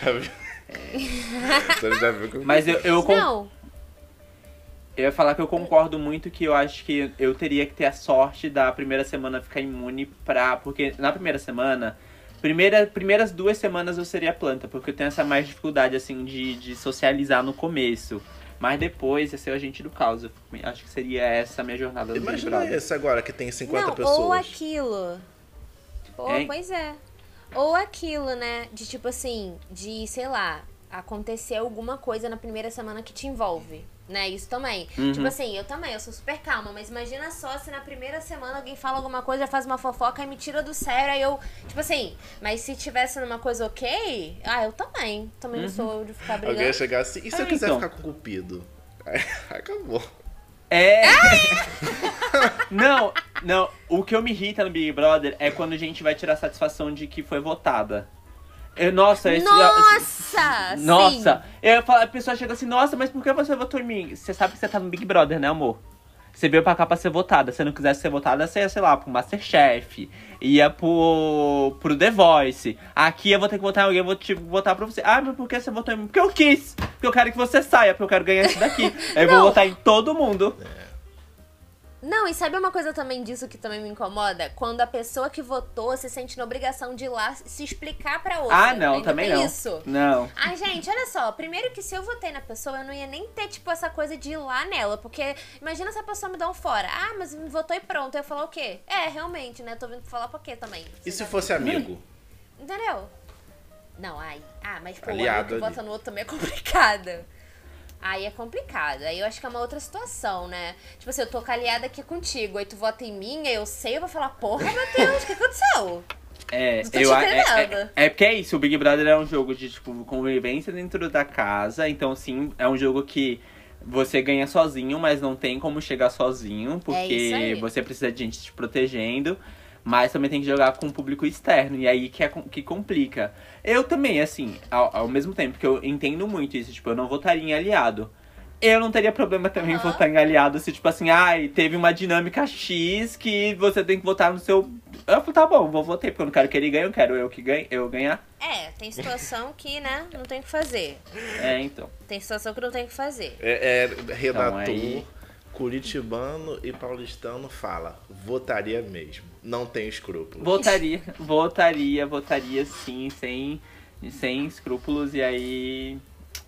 Já viu. É. já viu que eu Mas eu, eu, Não, eu ia falar que eu concordo muito que eu acho que eu teria que ter a sorte da primeira semana ficar imune pra. Porque na primeira semana. Primeira, primeiras duas semanas eu seria planta, porque eu tenho essa mais dificuldade, assim, de, de socializar no começo. Mas depois ia ser o agente do caos. Eu acho que seria essa a minha jornada do Imagina esse agora que tem 50 não, pessoas. Ou aquilo. Ou, Hein? pois é. Ou aquilo, né? De tipo assim, de, sei lá, acontecer alguma coisa na primeira semana que te envolve né? Isso também. Uhum. Tipo assim, eu também, eu sou super calma, mas imagina só se na primeira semana alguém fala alguma coisa, faz uma fofoca e me tira do sério, aí eu, tipo assim, mas se tivesse numa coisa ok, ah, eu também. Também uhum. não sou de ficar brigando. Alguém ia chegar assim, e se é, eu quiser então. ficar com o cupido? Aí, [laughs] acabou. É. [laughs] não, não. O que eu me irrita no Big Brother é quando a gente vai tirar satisfação de que foi votada. Eu, nossa, esse, Nossa! Nossa! Sim. Eu falo, a pessoa chega assim, nossa, mas por que você votou em mim? Você sabe que você tá no Big Brother, né, amor? Você veio pra cá pra ser votada. Se não quisesse ser votada, você ia, sei lá, pro Masterchef. Ia pro, pro The Voice. Aqui eu vou ter que votar em alguém, eu vou te votar pra você. Ah, mas por que você votou em mim? Porque eu quis. Porque eu quero que você saia, porque eu quero ganhar isso daqui. Aí [laughs] eu vou votar em todo mundo. É. Não, e sabe uma coisa também disso que também me incomoda? Quando a pessoa que votou se sente na obrigação de ir lá se explicar pra outra. Ah, não, também tem não. isso. Não. Ai, gente, olha só. Primeiro que se eu votei na pessoa, eu não ia nem ter, tipo, essa coisa de ir lá nela. Porque imagina se a pessoa me dá um fora. Ah, mas me votou e pronto. Eu falar o quê? É, realmente, né? Tô vindo falar por quê também. E se fosse amigo? Entendeu? Não, ai. Ah, mas pô, o Aliado amigo que vota no outro também é [laughs] complicado. Aí é complicado. Aí eu acho que é uma outra situação, né? Tipo assim, eu tô caliada aqui contigo, aí tu vota em mim, aí eu sei, eu vou falar, porra, Matheus, o que aconteceu? É, eu, é, é, é porque é isso, o Big Brother é um jogo de, tipo, convivência dentro da casa, então sim, é um jogo que você ganha sozinho, mas não tem como chegar sozinho, É porque aí. você precisa de gente te protegendo, mas também tem que jogar com o público externo, e aí que, é, que complica. Eu também, assim, ao, ao mesmo tempo que eu entendo muito isso, tipo, eu não votaria em aliado. Eu não teria problema também em Aham. votar em aliado se, tipo assim, ai, teve uma dinâmica X que você tem que votar no seu. Eu falo, tá bom, vou votar, porque eu não quero que ele ganhe, eu quero eu que ganhe, eu ganhar. É, tem situação que, né, não tem o que fazer. É, então. Tem situação que não tem o que fazer. É, é, redator, Então, aí- curitibano e paulistano fala, votaria mesmo. Não tem escrúpulos. Votaria, votaria, votaria sim, sem, sem escrúpulos, e aí.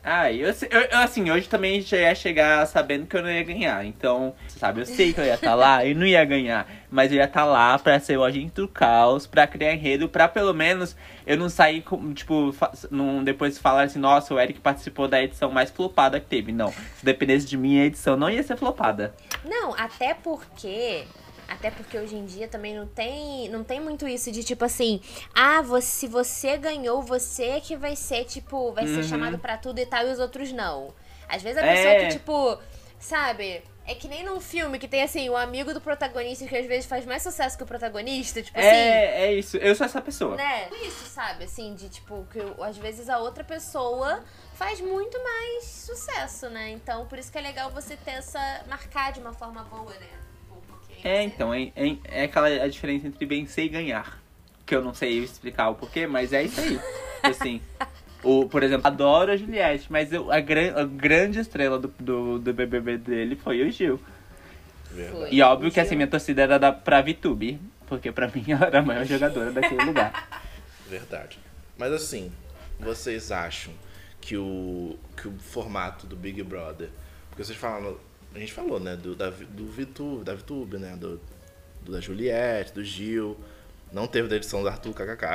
Ah, eu, eu- assim, hoje também já ia chegar sabendo que eu não ia ganhar. Então, sabe, eu sei que eu ia estar lá e não ia ganhar. Mas eu ia estar lá pra ser o agente do caos, pra criar enredo, pra pelo menos eu não sair, com, tipo, não, depois falar assim, nossa, o Eric participou da edição mais flopada que teve. Não, se dependesse de mim, a edição não ia ser flopada. Não, até porque. Até porque hoje em dia também não tem, não tem muito isso de tipo assim, ah, você, se você ganhou, você que vai ser, tipo, vai ser Uhum. chamado pra tudo e tal, e os outros não. Às vezes a É. pessoa que, tipo, sabe? É que nem num filme que tem, assim, o amigo do protagonista que às vezes faz mais sucesso que o protagonista, tipo é, assim. É, isso. Eu sou essa pessoa. Né? Isso, sabe? Assim, de tipo, que às vezes a outra pessoa faz muito mais sucesso, né? Então, por isso que é legal você ter essa. marcar de uma forma boa, né? É, então, é, é, é aquela a diferença entre vencer e ganhar. Que eu não sei explicar o porquê, mas é isso aí. assim. O, por exemplo, adoro a Juliette, mas eu, a, gran, a grande estrela do, do, do BBB dele foi o Gil. Verdade. E óbvio que assim, minha torcida era da, pra VTube, porque pra mim ela era a maior jogadora daquele lugar. Verdade. Mas assim, vocês acham que o, que o formato do Big Brother. Porque vocês falam. A gente falou, né? Do, da, do VTube, da VTube, né? Do, do, da Juliette, do Gil. Não teve da edição do Arthur KKK.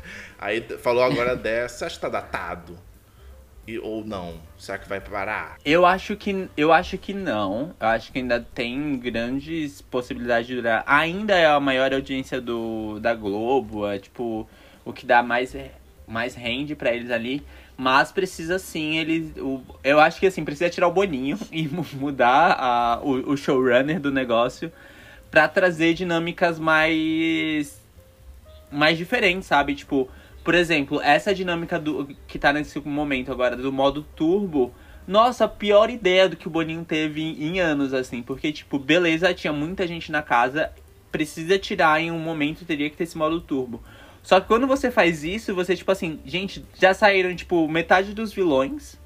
[laughs] Aí falou agora [laughs] dessa, acha que tá datado? E, ou não? Será que vai parar? Eu acho que eu acho que não. Eu acho que ainda tem grandes possibilidades de durar. Ainda é a maior audiência do da Globo, é tipo o que dá mais mais rende para eles ali. Mas precisa sim, ele. O, eu acho que assim, precisa tirar o Boninho [laughs] e mudar a, o, o showrunner do negócio para trazer dinâmicas mais mais diferentes, sabe? Tipo, por exemplo, essa dinâmica do que tá nesse momento agora do modo turbo, nossa, pior ideia do que o Boninho teve em, em anos, assim. Porque, tipo, beleza, tinha muita gente na casa, precisa tirar em um momento, teria que ter esse modo turbo. Só que quando você faz isso, você, tipo assim, gente, já saíram, tipo, metade dos vilões.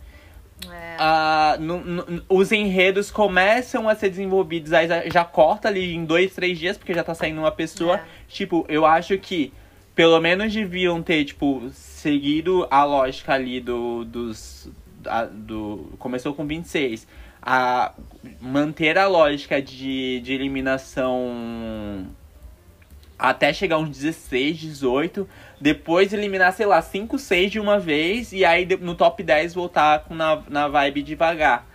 É. Uh, no, no, os enredos começam a ser desenvolvidos, aí já corta ali em dois, três dias, porque já tá saindo uma pessoa. É. Tipo, eu acho que pelo menos deviam ter, tipo, seguido a lógica ali do. dos. A, do começou com 26. A manter a lógica de, de eliminação até chegar uns 16, 18, depois eliminar, sei lá, 5, 6 de uma vez e aí no top 10 voltar com na, na vibe devagar.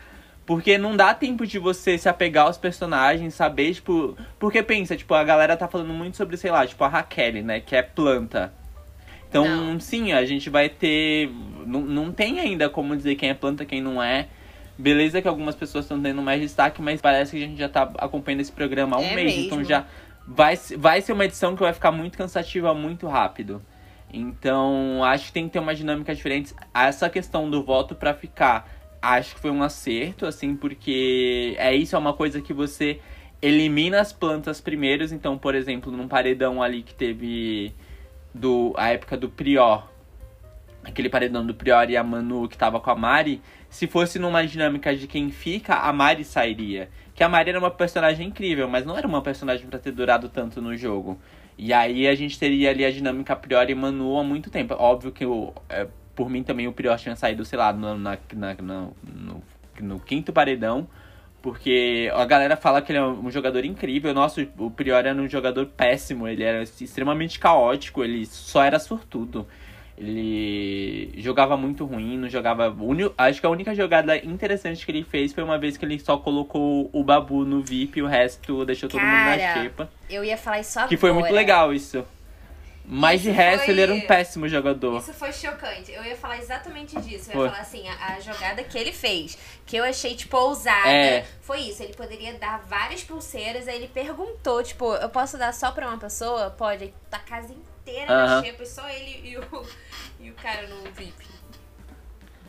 Porque não dá tempo de você se apegar aos personagens, saber, tipo. Porque pensa, tipo, a galera tá falando muito sobre, sei lá, tipo, a Raquel, né? Que é planta. Então, não. sim, a gente vai ter. Não, não tem ainda como dizer quem é planta, quem não é. Beleza que algumas pessoas estão tendo mais destaque, mas parece que a gente já tá acompanhando esse programa há um é mês. Mesmo. Então já vai, vai ser uma edição que vai ficar muito cansativa muito rápido. Então, acho que tem que ter uma dinâmica diferente. Essa questão do voto para ficar, acho que foi um acerto, assim, porque é isso, é uma coisa que você elimina as plantas primeiros. Então, por exemplo, num paredão ali que teve do a época do Prior, aquele paredão do Prior e a Manu que tava com a Mari, se fosse numa dinâmica de quem fica, a Mari sairia. Que a Mari era uma personagem incrível, mas não era uma personagem para ter durado tanto no jogo. E aí a gente teria ali a dinâmica Prior e Manu há muito tempo. Óbvio que o, é, por mim também o Prior tinha saído, sei lá, no, na, na, no, no, no quinto paredão. Porque a galera fala que ele é um jogador incrível. Nossa, o Prior era um jogador péssimo. Ele era extremamente caótico. Ele só era sortudo. Ele jogava muito ruim, não jogava. Acho que a única jogada interessante que ele fez foi uma vez que ele só colocou o Babu no VIP e o resto deixou todo Cara, mundo na xepa. Eu ia falar isso agora. Que foi muito legal isso. Mas isso de resto, foi... ele era um péssimo jogador. Isso foi chocante. Eu ia falar exatamente disso. Eu ia foi. falar assim, a, a, jogada que ele fez, que eu achei, tipo, ousada, é. foi isso. Ele poderia dar várias pulseiras, aí ele perguntou, tipo, eu posso dar só pra uma pessoa? Pode. Tá casa inteira uh -huh. na xepa, só ele e o, [laughs] e o cara no VIP.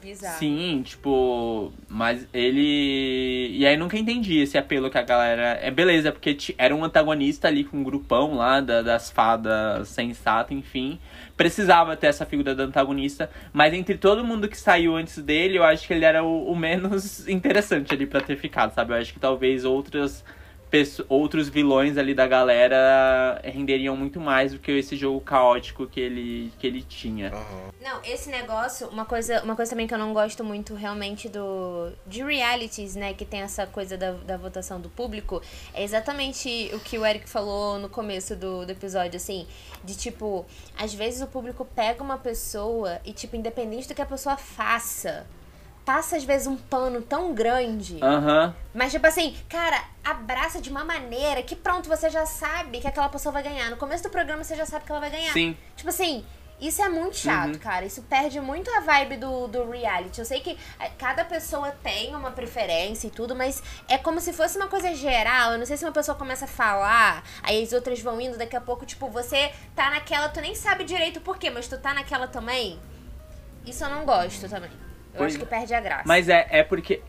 Bizarro. Sim, tipo, mas ele. E aí nunca entendi esse apelo que a galera. É beleza, porque era um antagonista ali com um grupão lá da, das fadas sensata, enfim. Precisava ter essa figura do antagonista, mas entre todo mundo que saiu antes dele, eu acho que ele era o, o menos [laughs] interessante ali para ter ficado, sabe? Eu acho que talvez outras outros vilões ali da galera renderiam muito mais do que esse jogo caótico que ele, que ele tinha. Uhum. Não, esse negócio, uma coisa, uma coisa também que eu não gosto muito realmente do de realities, né, que tem essa coisa da, da votação do público, é exatamente o que o Eric falou no começo do, do episódio, assim, de tipo, às vezes o público pega uma pessoa e, tipo, independente do que a pessoa faça, passa às vezes um pano tão grande. Aham. Uhum. Mas, tipo assim, cara, abraça de uma maneira que pronto, você já sabe que aquela pessoa vai ganhar. No começo do programa você já sabe que ela vai ganhar. Sim. Tipo assim, Isso é muito chato, uhum. cara. Isso perde muito a vibe do, do reality. Eu sei que é, cada pessoa tem uma preferência e tudo, mas é como se fosse uma coisa geral. Eu não sei se uma pessoa começa a falar, aí as outras vão indo, daqui a pouco, tipo, você tá naquela, tu nem sabe direito por quê, mas tu tá naquela também. Isso eu não gosto também. Eu pois, acho que perde a graça. Mas é, é porque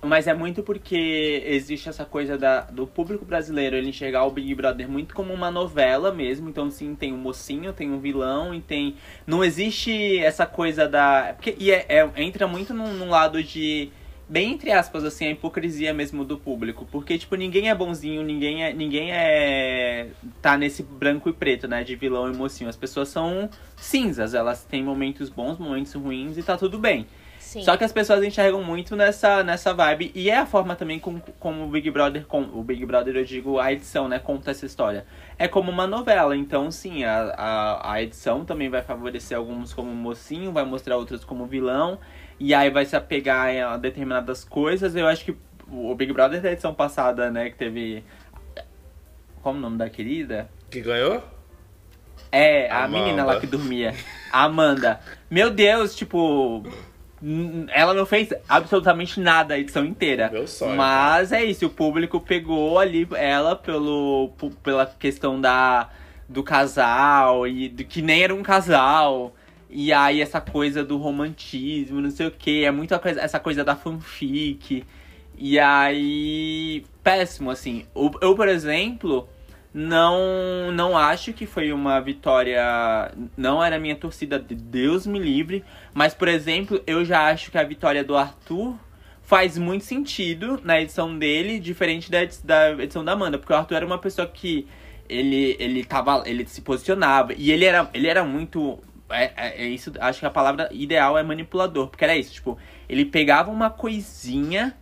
mas é muito porque existe essa coisa da, do público brasileiro ele enxergar o Big Brother muito como uma novela mesmo. Então, sim, tem um mocinho, tem um vilão e tem. Não existe essa coisa da. Porque, e é, é, entra muito num, num, lado de. Bem entre aspas, assim, a hipocrisia mesmo do público. Porque, tipo, ninguém é bonzinho, ninguém é. Ninguém é. tá nesse branco e preto, né? De vilão e mocinho. As pessoas são cinzas, elas têm momentos bons, momentos ruins e tá tudo bem. Sim. Só que as pessoas enxergam muito nessa, nessa vibe. E é a forma também como, como o Big Brother, com, o Big Brother, eu digo, a edição, né, conta essa história. É como uma novela. Então, sim, a, a, a edição também vai favorecer alguns como mocinho, vai mostrar outros como vilão. E aí vai se apegar a determinadas coisas. Eu acho que o Big Brother da edição passada, né, que teve. Como o nome da querida? Que ganhou? É, a Amanda. menina lá que dormia. A Amanda. Meu Deus, tipo, ela não fez absolutamente nada a edição inteira. Meu sonho, mas é isso, o público pegou ali ela pelo, pela questão da, do casal e do que nem era um casal. E aí essa coisa do romantismo, não sei o que, é muito coisa, essa coisa da fanfic. E aí. Péssimo, assim. Eu, eu, por exemplo, não não acho que foi uma vitória. Não era minha torcida, Deus me livre. Mas, por exemplo, eu já acho que a vitória do Arthur faz muito sentido na edição dele, diferente da, da edição da Amanda. Porque o Arthur era uma pessoa que ele, ele, tava, ele se posicionava. E ele era, ele era muito. É, é, é isso, acho que a palavra ideal é manipulador. Porque era isso, tipo, ele pegava uma coisinha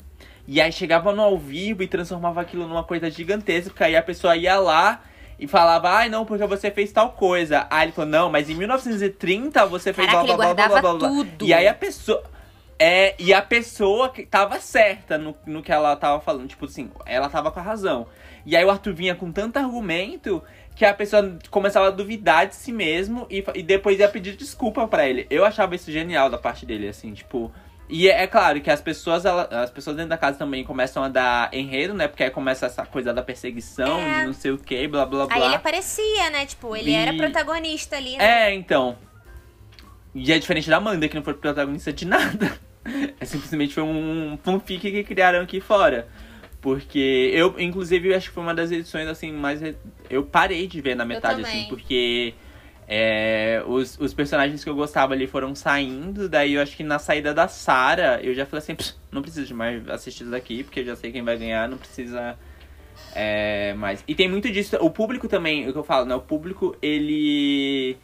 e aí chegava no ao vivo e transformava aquilo numa coisa gigantesca, porque aí a pessoa ia lá e falava, ai não, porque você fez tal coisa. Aí ele falou, não, mas em 1930 você fez Caraca, blá, blá, blá, blá, blá, blá. Tudo. E aí a pessoa. É, e a pessoa que tava certa no, no que ela tava falando. Tipo assim, ela tava com a razão. E aí o Arthur vinha com tanto argumento que a pessoa começava a duvidar de si mesmo e, e depois ia pedir desculpa para ele. Eu achava isso genial da parte dele, assim, tipo. E é, é, claro que as pessoas, ela, as pessoas dentro da casa também começam a dar enredo, né? Porque aí começa essa coisa da perseguição, é. de não sei o que, blá blá blá. Aí ele aparecia, né? Tipo, ele e... era protagonista ali, né? É, então. E é diferente da Amanda, que não foi protagonista de [laughs] nada. É simplesmente foi um fanfic que criaram aqui fora. Porque eu, inclusive, acho que foi uma das edições, assim, mais. Eu parei de ver na metade, assim, porque é, os, os personagens que eu gostava ali foram saindo, daí eu acho que na saída da Sara eu já falei assim, não preciso mais assistir isso daqui, porque eu já sei quem vai ganhar, não precisa é, mais. E tem muito disso, o público também, o que eu falo, né? O público, ele.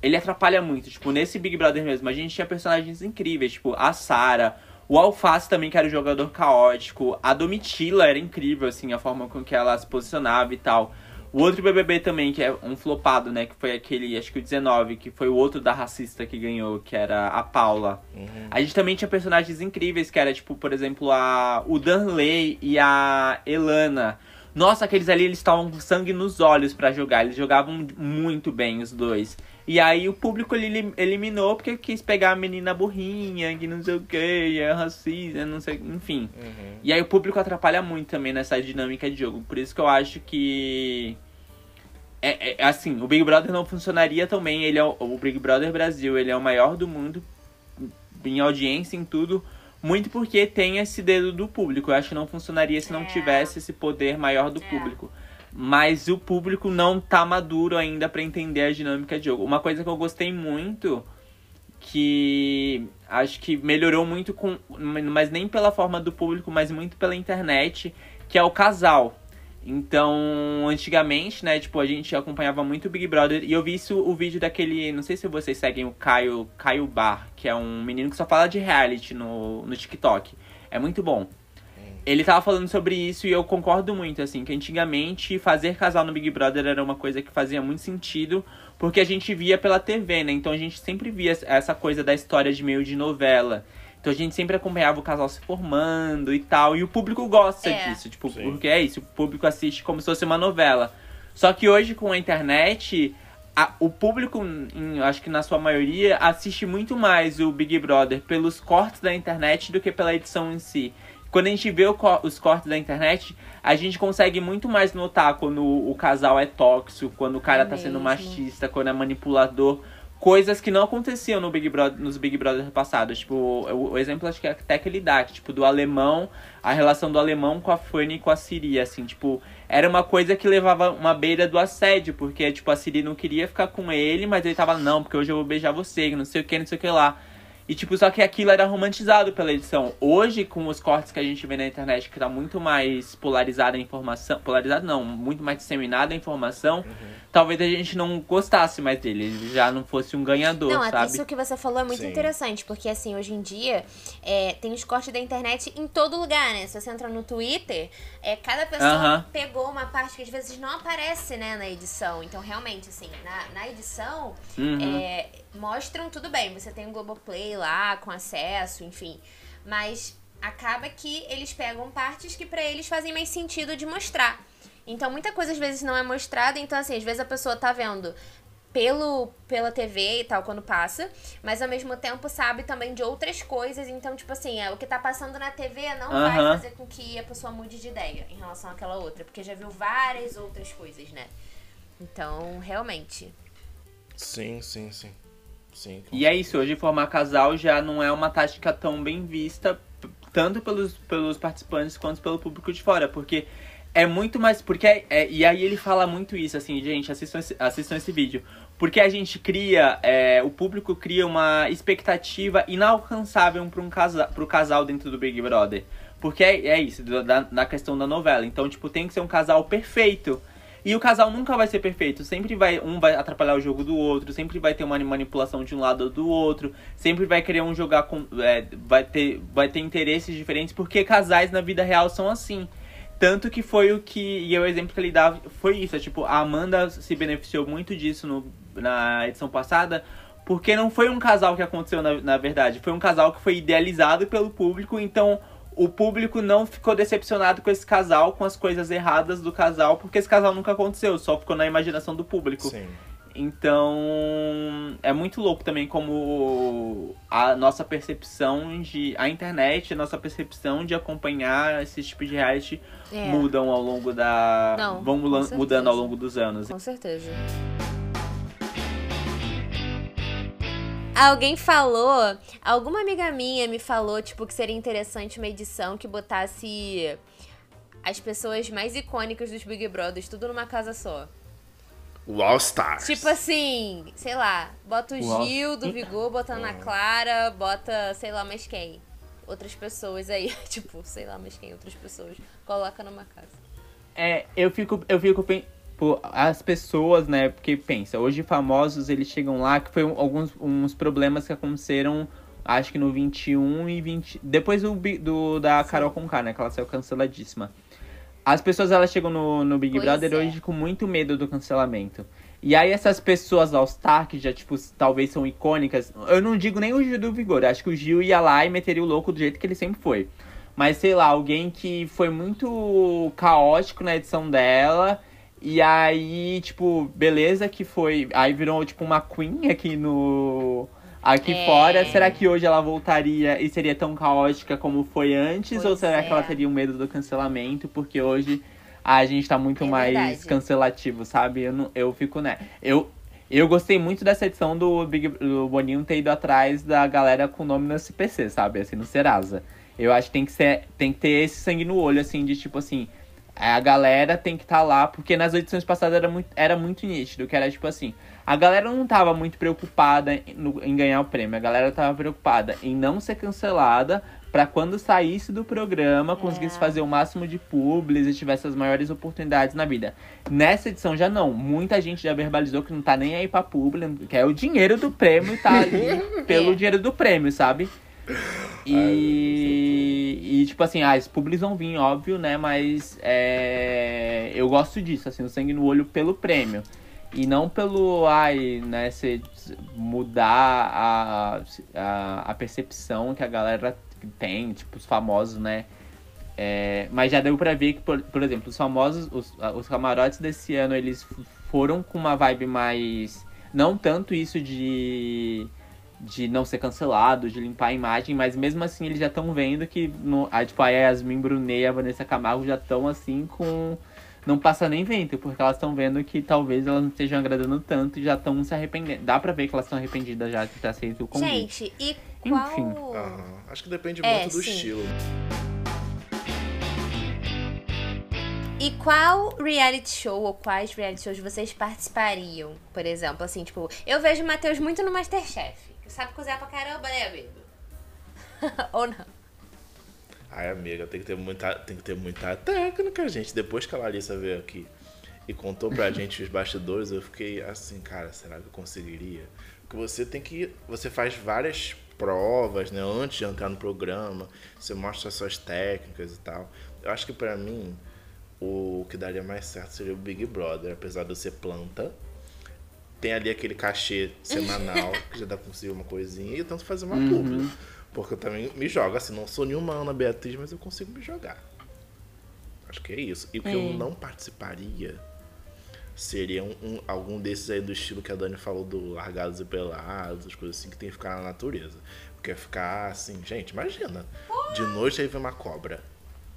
Ele atrapalha muito. Tipo, nesse Big Brother mesmo, a gente tinha personagens incríveis, tipo, a Sara, o Alface também, que era o jogador caótico, a Domitila era incrível, assim, a forma com que ela se posicionava e tal. O outro BBB também, que é um flopado, né? Que foi aquele, acho que o 19, que foi o outro da racista que ganhou, que era a Paula. Uhum. A gente também tinha personagens incríveis, que era, tipo, por exemplo, a, o Danley e a Elana. Nossa, aqueles ali, eles estavam com sangue nos olhos para jogar. Eles jogavam muito bem, os dois. E aí o público ele eliminou porque quis pegar a menina burrinha, que não sei o que, é racista, não sei, enfim. Uhum. E aí o público atrapalha muito também nessa dinâmica de jogo. Por isso que eu acho que. É, é assim, o Big Brother não funcionaria também. Ele é o, o Big Brother Brasil, ele é o maior do mundo em audiência, em tudo. Muito porque tem esse dedo do público. Eu acho que não funcionaria se não é. tivesse esse poder maior do é. público mas o público não tá maduro ainda para entender a dinâmica de jogo. Uma coisa que eu gostei muito que acho que melhorou muito com mas nem pela forma do público, mas muito pela internet, que é o casal. Então, antigamente, né, tipo, a gente acompanhava muito o Big Brother e eu vi isso, o vídeo daquele, não sei se vocês seguem o Caio, Caio Bar, que é um menino que só fala de reality no, no TikTok. É muito bom ele tava falando sobre isso e eu concordo muito, assim, que antigamente fazer casal no Big Brother era uma coisa que fazia muito sentido, porque a gente via pela TV, né? Então a gente sempre via essa coisa da história de meio de novela. Então a gente sempre acompanhava o casal se formando e tal, e o público gosta é. disso, tipo, Sim. porque é isso, o público assiste como se fosse uma novela. Só que hoje com a internet, a, o público, em, acho que na sua maioria, assiste muito mais o Big Brother pelos cortes da internet do que pela edição em si. Quando a gente vê o, os cortes da internet, a gente consegue muito mais notar quando o, casal é tóxico, quando o cara é tá mesmo. sendo machista, quando é manipulador coisas que não aconteciam no Big Brother, nos Big Brother passados. Tipo, o, o, exemplo acho que é até que ele dá, tipo, do alemão, a relação do alemão com a Fanny e com a Siri, assim, tipo, era uma coisa que levava uma beira do assédio, porque, tipo, a Siri não queria ficar com ele, mas ele tava, não, porque hoje eu vou beijar você, não sei o que, não sei o que lá. E, tipo, só que aquilo era romantizado pela edição. Hoje, com os cortes que a gente vê na internet, que tá muito mais polarizada a informação. Polarizada não, muito mais disseminada a informação. Uhum. Talvez a gente não gostasse mais dele. Ele já não fosse um ganhador, não, sabe? Isso que você falou é muito Sim. interessante. Porque, assim, hoje em dia, é, tem os cortes da internet em todo lugar, né? Se você entra no Twitter, é, cada pessoa uhum. pegou uma parte que às vezes não aparece, né, na edição. Então, realmente, assim, na, na edição, uhum. é, mostram tudo bem. Você tem o Globoplay lá com acesso, enfim. Mas acaba que eles pegam partes que para eles fazem mais sentido de mostrar. Então muita coisa às vezes não é mostrada, então assim, às vezes a pessoa tá vendo pelo pela TV e tal quando passa, mas ao mesmo tempo sabe também de outras coisas, então tipo assim, é o que tá passando na TV não vai fazer com que a pessoa mude de ideia em relação àquela outra, porque já viu várias outras coisas, né? Então, realmente. Sim, sim, sim. Sim, e é isso, hoje formar casal já não é uma tática tão bem vista, tanto pelos, pelos participantes quanto pelo público de fora, porque é muito mais. Porque é, é, e aí ele fala muito isso, assim, gente, assistam esse, assistam esse vídeo. Porque a gente cria, é, o público cria uma expectativa inalcançável para um casal, pro casal dentro do Big Brother. Porque é, é isso, da questão da novela. Então, tipo, tem que ser um casal perfeito. E o casal nunca vai ser perfeito. Sempre vai. Um vai atrapalhar o jogo do outro. Sempre vai ter uma manipulação de um lado ou do outro. Sempre vai querer um jogar com. É, vai, ter, vai ter interesses diferentes. Porque casais na vida real são assim. Tanto que foi o que. E o exemplo que ele dava foi isso. É, tipo, a Amanda se beneficiou muito disso no, na edição passada. Porque não foi um casal que aconteceu na, na verdade. Foi um casal que foi idealizado pelo público. Então o público não ficou decepcionado com esse casal, com as coisas erradas do casal, porque esse casal nunca aconteceu, só ficou na imaginação do público. Sim. Então, é muito louco também como a nossa percepção de. A internet, a nossa percepção de acompanhar esse tipo de reality é. mudam ao longo da. Não, vão mudando ao longo dos anos. Com certeza. Alguém falou, alguma amiga minha me falou, tipo, que seria interessante uma edição que botasse as pessoas mais icônicas dos Big Brothers tudo numa casa só. O All Stars. Tipo assim, sei lá, bota o, o Gil do Vigor, botando a Clara, bota, sei lá, mais quem. Outras pessoas aí, [laughs] tipo, sei lá, mais quem, outras pessoas. Coloca numa casa. É, eu fico, eu fico Tipo, as pessoas, né? Porque pensa, hoje famosos eles chegam lá, que foi um, alguns uns problemas que aconteceram, acho que no 21 e 20. Depois do, do da Carol Conká, né? Que ela saiu canceladíssima. As pessoas elas chegam no, no Big pois Brother é. hoje com muito medo do cancelamento. E aí essas pessoas All-Star, que já, tipo, talvez são icônicas. Eu não digo nem o Gil do Vigor. Acho que o Gil ia lá e meteria o louco do jeito que ele sempre foi. Mas, sei lá, alguém que foi muito caótico na edição dela e aí, tipo, beleza que foi. Aí virou, tipo, uma Queen aqui no. Aqui é. fora. Será que hoje ela voltaria e seria tão caótica como foi antes? Pois ou será é. que ela teria um medo do cancelamento? Porque hoje a gente tá muito é mais verdade. cancelativo, sabe? Eu, não, eu fico, né? Eu, eu gostei muito dessa edição do, Big, do Boninho ter ido atrás da galera com nome no SPC, sabe? Assim, no Serasa. Eu acho que tem que, ser, tem que ter esse sangue no olho, assim, de tipo assim a galera tem que estar tá lá, porque nas edições passadas era muito, era muito nítido, que era tipo assim, a galera não tava muito preocupada em, no, em ganhar o prêmio, a galera tava preocupada em não ser cancelada para quando saísse do programa, conseguisse é. fazer o máximo de publis e tivesse as maiores oportunidades na vida. Nessa edição já não, muita gente já verbalizou que não tá nem aí pra publi, que é o dinheiro do prêmio e tá [laughs] ali pelo dinheiro do prêmio, sabe? E, e tipo assim, ah, as publis vão vir, óbvio, né? Mas é, eu gosto disso, assim, o sangue no olho pelo prêmio. E não pelo, ai, né, se mudar a, a, a percepção que a galera tem, tipo, os famosos, né? É, mas já deu pra ver que, por, por exemplo, os famosos, os, os camarotes desse ano, eles foram com uma vibe mais Não tanto isso de de não ser cancelado, de limpar a imagem, mas mesmo assim eles já estão vendo que no, a, tipo, a Yasmin Brunet e a Vanessa Camargo já estão assim com. Não passa nem vento, porque elas estão vendo que talvez elas não estejam agradando tanto e já estão se arrependendo. Dá pra ver que elas estão arrependidas já de ter aceito o convite. Gente, e qual... Enfim. acho que depende é, muito do sim. estilo. E qual reality show ou quais reality shows vocês participariam? Por exemplo, assim, tipo, eu vejo o Matheus muito no Masterchef. Sabe cozinhar pra caramba, né, amigo? [laughs] ou não? Ai, amiga, tem que ter muita, tem que ter muita técnica, gente. Depois que a Larissa veio aqui e contou pra gente os bastidores, eu fiquei assim, cara, será que eu conseguiria? Porque você tem que. Você faz várias provas, né? Antes de entrar no programa, você mostra suas técnicas e tal. Eu acho que pra mim o que daria mais certo seria o Big Brother, apesar de eu ser planta. Tem ali aquele cachê semanal, [laughs] que já dá pra conseguir uma coisinha, e eu tento fazer uma uhum. publi. Porque eu também me jogo, assim, não sou nenhuma Ana Beatriz, mas eu consigo me jogar. Acho que é isso. E o que é. eu não participaria seria um, um, algum desses aí do estilo que a Dani falou do largados e pelados, as coisas assim que tem que ficar na natureza. Porque ficar assim, gente, imagina. De noite aí vem uma cobra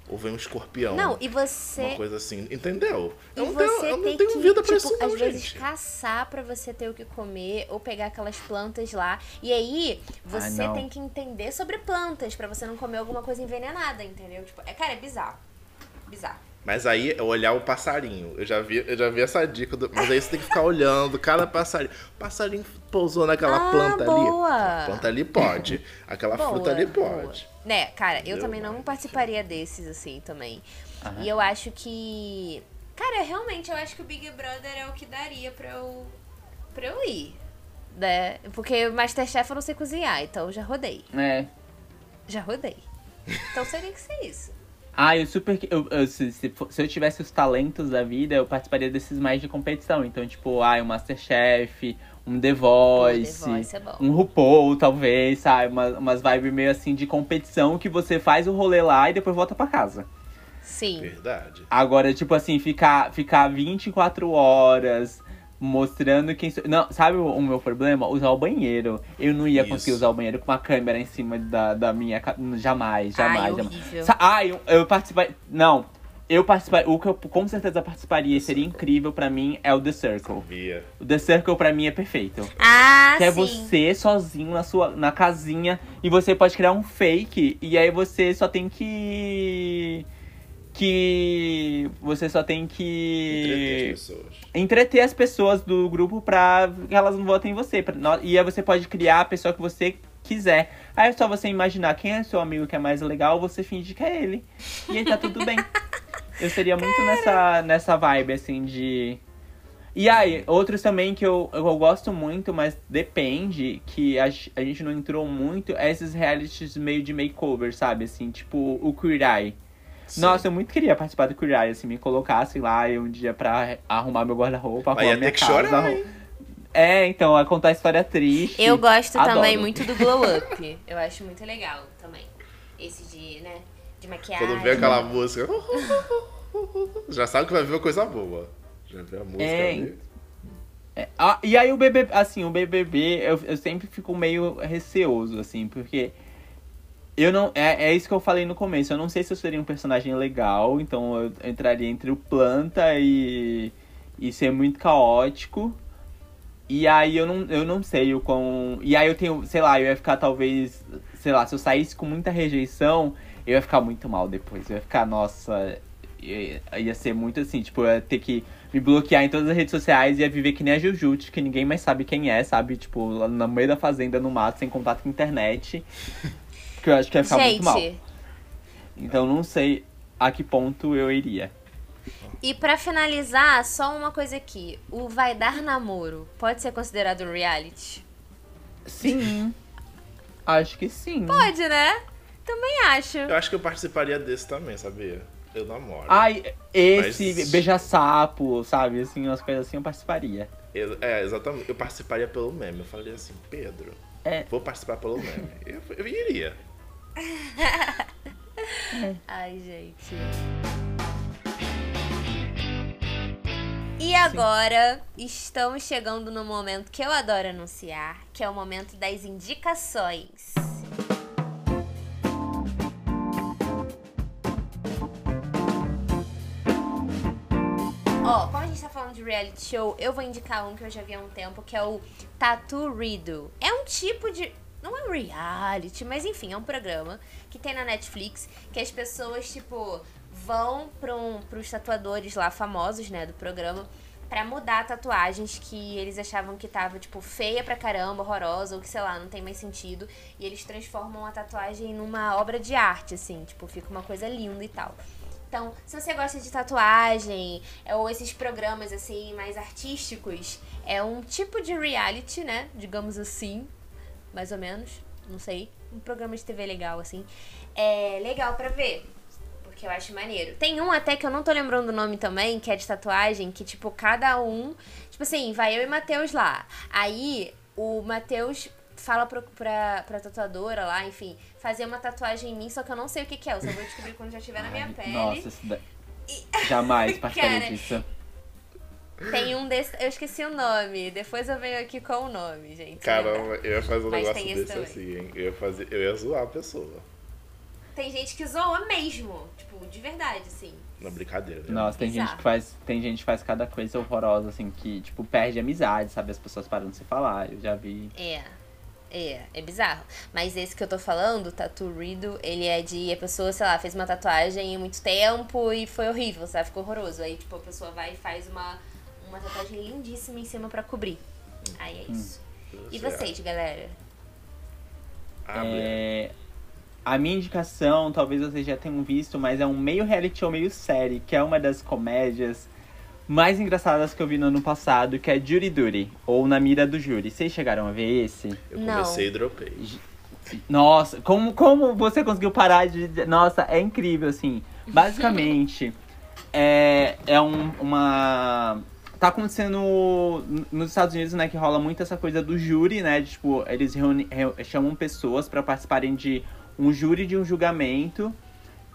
ou vem um escorpião. Não, e você. Uma coisa assim, entendeu? E eu não tenho, eu não tenho que, vida pra tipo, isso, não, às gente. vezes caçar para você ter o que comer, ou pegar aquelas plantas lá. E aí, você ah, tem que entender sobre plantas, para você não comer alguma coisa envenenada, entendeu? Tipo, é, cara, é bizarro. Bizarro. Mas aí é olhar o passarinho. Eu já vi, eu já vi essa dica. Do, mas aí você tem que ficar olhando cada passarinho. O passarinho pousou naquela ah, planta boa. ali. A planta ali pode. Aquela boa, fruta ali pode. Boa. Né, cara, eu também não participaria desses, assim, também. Aham. E eu acho que. Cara, realmente, eu acho que o Big Brother é o que daria pra eu. pra eu ir. Né? Porque o Masterchef eu não sei cozinhar, então eu já rodei. É. Já rodei. Então seria que ser isso. Ah, eu super. Eu, eu, se, se, se, eu tivesse os talentos da vida, eu participaria desses mais de competição. Então, tipo, ah, o Masterchef, um The Voice, Pô, The Voice é um RuPaul, talvez, sabe? Uma, umas vibes meio assim de competição que você faz o rolê lá e depois volta para casa. Sim. Verdade. Agora, tipo assim, ficar, ficar 24 horas mostrando quem sou. Não, sabe o, o, meu problema? Usar o banheiro. Eu não ia Isso. conseguir usar o banheiro com uma câmera em cima da, da minha. Jamais, jamais, Ai, jamais. Ai, eu, eu participei. Não. Eu participaria. O que eu com certeza participaria seria incrível para mim é o The Circle. Sabia. O The Circle para mim é perfeito. Ah, que sim. é você sozinho na sua na casinha e você pode criar um fake e aí você só tem que que você só tem que entreter as pessoas, entreter as pessoas do grupo pra que elas não votem em você. Pra, e aí você pode criar a pessoa que você quiser. Aí é só você imaginar quem é seu amigo que é mais legal, você finge que é ele. E aí tá tudo bem. Eu seria muito nessa, nessa vibe, assim, de. E aí, outros também que eu, eu gosto muito, mas depende, que a, a gente não entrou muito, é esses realities meio de makeover, sabe? Assim, tipo o Queer Eye. Sim. Nossa, eu muito queria participar do Eye, assim, me colocasse lá um dia pra arrumar meu guarda-roupa, arrumar minha casa. Chorar, arrum... É, então, a contar história triste. Eu gosto Adoro. também muito do Glow Up. eu acho muito legal também. Esse de, né, de maquiagem. Quando vê aquela música, [laughs] já sabe que vai ver uma coisa boa. Já vê a música é... ali. É, ah, e aí o BBB, assim, o BBB, eu, eu sempre fico meio receoso, assim, porque eu não. É, é isso que eu falei no começo. Eu não sei se eu seria um personagem legal, então eu entraria entre o planta e. e ser muito caótico. E aí eu não, eu não sei o quão. E aí eu tenho, sei lá, eu ia ficar talvez. Sei lá, se eu saísse com muita rejeição, eu ia ficar muito mal depois. Eu ia ficar, nossa. Ia, ia ser muito assim, tipo, eu ia ter que me bloquear em todas as redes sociais e ia viver que nem a Jujutsu, que ninguém mais sabe quem é, sabe? Tipo, lá no meio da fazenda, no mato, sem contato com internet. [laughs] que eu acho que ia ficar Gente. muito mal. Então não sei a que ponto eu iria. E para finalizar, só uma coisa aqui. O Vai Dar Namoro pode ser considerado um reality? Sim. [laughs] acho que sim. Pode, né? Também acho. Eu acho que eu participaria desse também, sabia? Eu namoro. Ai, esse Mas... beija-sapo, sabe? Assim, umas coisas assim eu participaria. Eu, é, exatamente. Eu participaria pelo meme. Eu falei assim, Pedro, é. vou participar pelo meme. eu, eu iria. [laughs] Ai, gente. E agora estamos chegando no momento que eu adoro anunciar, que é o momento das indicações. Ó, como a gente tá falando de reality show, eu vou indicar um que eu já vi há um tempo, que é o Tattoo Riddle. É um tipo de. Não é um reality, mas enfim, é um programa que tem na Netflix que as pessoas, tipo, vão para um, os tatuadores lá famosos, né, do programa, para mudar tatuagens que eles achavam que tava, tipo, feia pra caramba, horrorosa, ou que, sei lá, não tem mais sentido. E eles transformam a tatuagem numa obra de arte, assim, tipo, fica uma coisa linda e tal. Então, se você gosta de tatuagem, é, ou esses programas, assim, mais artísticos, é um tipo de reality, né, digamos assim, mais ou menos, não sei, um programa de TV legal, assim. É legal para ver que eu acho maneiro. Tem um até que eu não tô lembrando o nome também, que é de tatuagem, que, tipo, cada um. Tipo assim, vai eu e Matheus lá. Aí o Matheus fala pro, pra, pra tatuadora lá, enfim, fazer uma tatuagem em mim, só que eu não sei o que, que é. Eu só vou descobrir quando já estiver na minha pele. Nossa, isso da... e... jamais [laughs] participaria disso. Tem um desse. Eu esqueci o nome. Depois eu venho aqui com o nome, gente. Caramba, eu ia fazer um Mas negócio desse assim, hein? Eu ia, fazer, eu ia zoar a pessoa. Tem gente que zoa mesmo. Tipo, de verdade, assim. Na brincadeira. Né? Nossa, tem gente que faz. Tem gente que faz cada coisa horrorosa, assim, que, tipo, perde amizade, sabe? As pessoas param de se falar. Eu já vi. É. É, é bizarro. Mas esse que eu tô falando, Tattoo Riddle, ele é de a pessoa, sei lá, fez uma tatuagem há muito tempo e foi horrível, sabe? Ficou horroroso. Aí, tipo, a pessoa vai e faz uma, uma tatuagem lindíssima em cima pra cobrir. Aí é isso. Hum. E vocês, galera? Ah, é, a minha indicação, talvez vocês já tenham visto, mas é um meio reality show, meio série, que é uma das comédias mais engraçadas que eu vi no ano passado, que é Jury Duty, ou Na Mira do Júri. Vocês chegaram a ver esse? Eu comecei Não. e dropei. Nossa, como, como você conseguiu parar de. Nossa, é incrível, assim. Basicamente, é, é um, uma. Tá acontecendo nos Estados Unidos, né, que rola muito essa coisa do júri, né? De, tipo, eles reúne, chamam pessoas para participarem de um júri de um julgamento.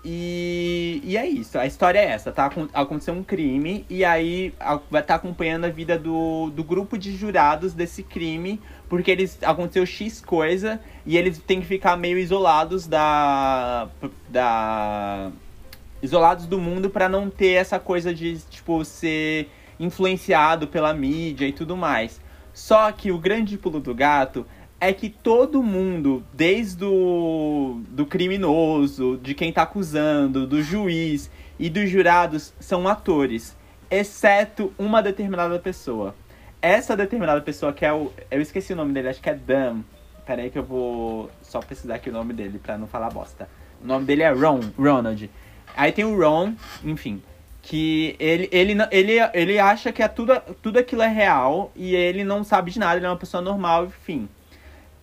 E, e é isso, a história é essa, tá? Aconteceu um crime e aí vai tá acompanhando a vida do, do grupo de jurados desse crime, porque eles aconteceu X coisa e eles têm que ficar meio isolados da. da isolados do mundo para não ter essa coisa de, tipo, ser influenciado pela mídia e tudo mais. Só que o grande pulo do gato é que todo mundo, desde o do criminoso, de quem tá acusando, do juiz e dos jurados, são atores, exceto uma determinada pessoa. Essa determinada pessoa que é o. Eu esqueci o nome dele, acho que é Dan. Pera aí que eu vou só pesquisar aqui o nome dele pra não falar bosta. O nome dele é Ron, Ronald. Aí tem o Ron, enfim, que ele, ele, ele, ele acha que é tudo, tudo aquilo é real e ele não sabe de nada, ele é uma pessoa normal, enfim.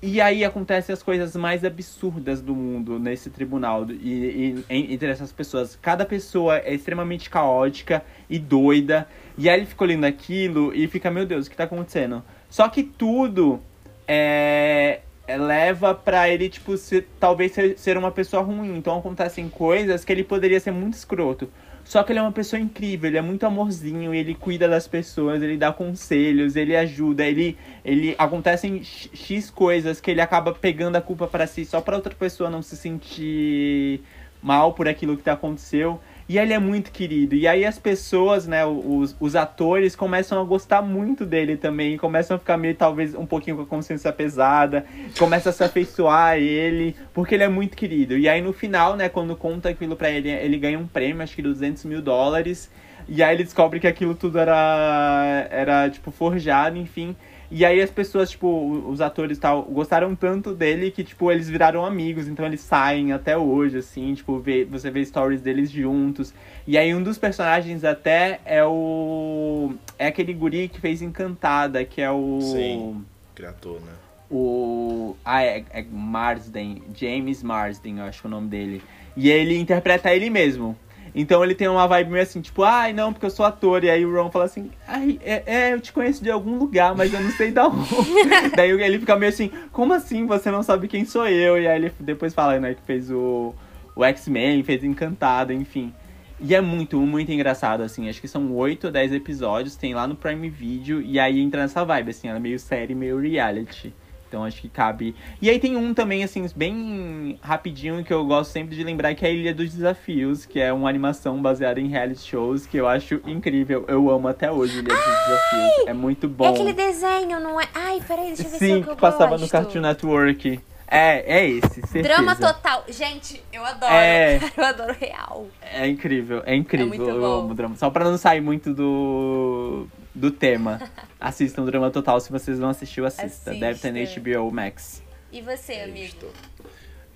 E aí acontecem as coisas mais absurdas do mundo nesse tribunal e, e, entre essas pessoas. Cada pessoa é extremamente caótica e doida. E aí ele fica olhando aquilo e fica, meu Deus, o que tá acontecendo? Só que tudo é, leva pra ele, tipo, ser, talvez ser, ser uma pessoa ruim. Então acontecem coisas que ele poderia ser muito escroto. Só que ele é uma pessoa incrível, ele é muito amorzinho, ele cuida das pessoas, ele dá conselhos, ele ajuda, ele ele acontecem x coisas que ele acaba pegando a culpa para si só para outra pessoa não se sentir mal por aquilo que aconteceu. E ele é muito querido. E aí as pessoas, né, os, os atores começam a gostar muito dele também. Começam a ficar meio, talvez, um pouquinho com a consciência pesada. Começa a se afeiçoar a ele, porque ele é muito querido. E aí no final, né, quando conta aquilo pra ele, ele ganha um prêmio, acho que 200 mil dólares. E aí ele descobre que aquilo tudo era, era tipo, forjado, enfim. E aí as pessoas, tipo, os atores tal, gostaram tanto dele que, tipo, eles viraram amigos, então eles saem até hoje, assim, tipo, vê, você vê stories deles juntos. E aí um dos personagens até é o. É aquele guri que fez Encantada, que é o. Sim, criador, né? O. Ah, é, é Marsden, James Marsden, eu acho que é o nome dele. E ele interpreta ele mesmo. Então ele tem uma vibe meio assim, tipo, ai, não, porque eu sou ator. E aí o Ron fala assim, ai, é, é eu te conheço de algum lugar, mas eu não sei da onde. [laughs] Daí ele fica meio assim, como assim você não sabe quem sou eu? E aí ele depois fala, né, que fez o, o X-Men, fez Encantado, enfim. E é muito, muito engraçado, assim. Acho que são oito ou dez episódios, tem lá no Prime Video. E aí entra nessa vibe, assim. Ela é meio série, meio reality. Então acho que cabe. E aí tem um também, assim, bem rapidinho, que eu gosto sempre de lembrar, que é a Ilha dos Desafios, que é uma animação baseada em reality shows, que eu acho incrível. Eu amo até hoje Ilha dos Desafios. É muito bom. É aquele desenho, não é? Ai, peraí, deixa eu ver Sim, se é que, que passava gosto. no Cartoon Network. É, é esse, certeza. Drama total. Gente, eu adoro. É... [laughs] eu adoro real. É incrível, é incrível. É eu bom. amo drama. Só pra não sair muito do do tema. Assistam Drama Total. Se vocês não assistiu, assista. assista. Deve ter na HBO Max. E você, amigo?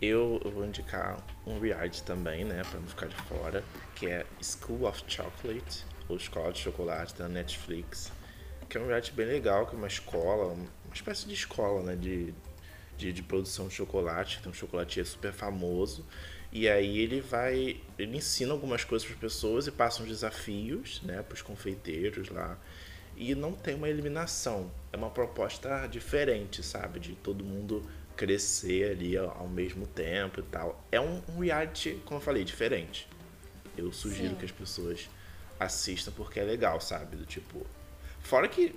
Eu, vou indicar um reality também, né? Pra não ficar de fora. Que é School of Chocolate. Ou Escola de Chocolate, da Netflix. Que é um reality bem legal, que é uma escola, uma espécie de escola, né? De, de, de produção de chocolate. Tem um chocolatier super famoso. E aí ele vai, ele ensina algumas coisas para as pessoas e passa uns desafios, né, para os confeiteiros lá e não tem uma eliminação. É uma proposta diferente, sabe? De todo mundo crescer ali ao mesmo tempo e tal. É um, um reality, como eu falei, diferente. Eu sugiro Sim. que as pessoas assistam porque é legal, sabe? Do tipo. Fora que,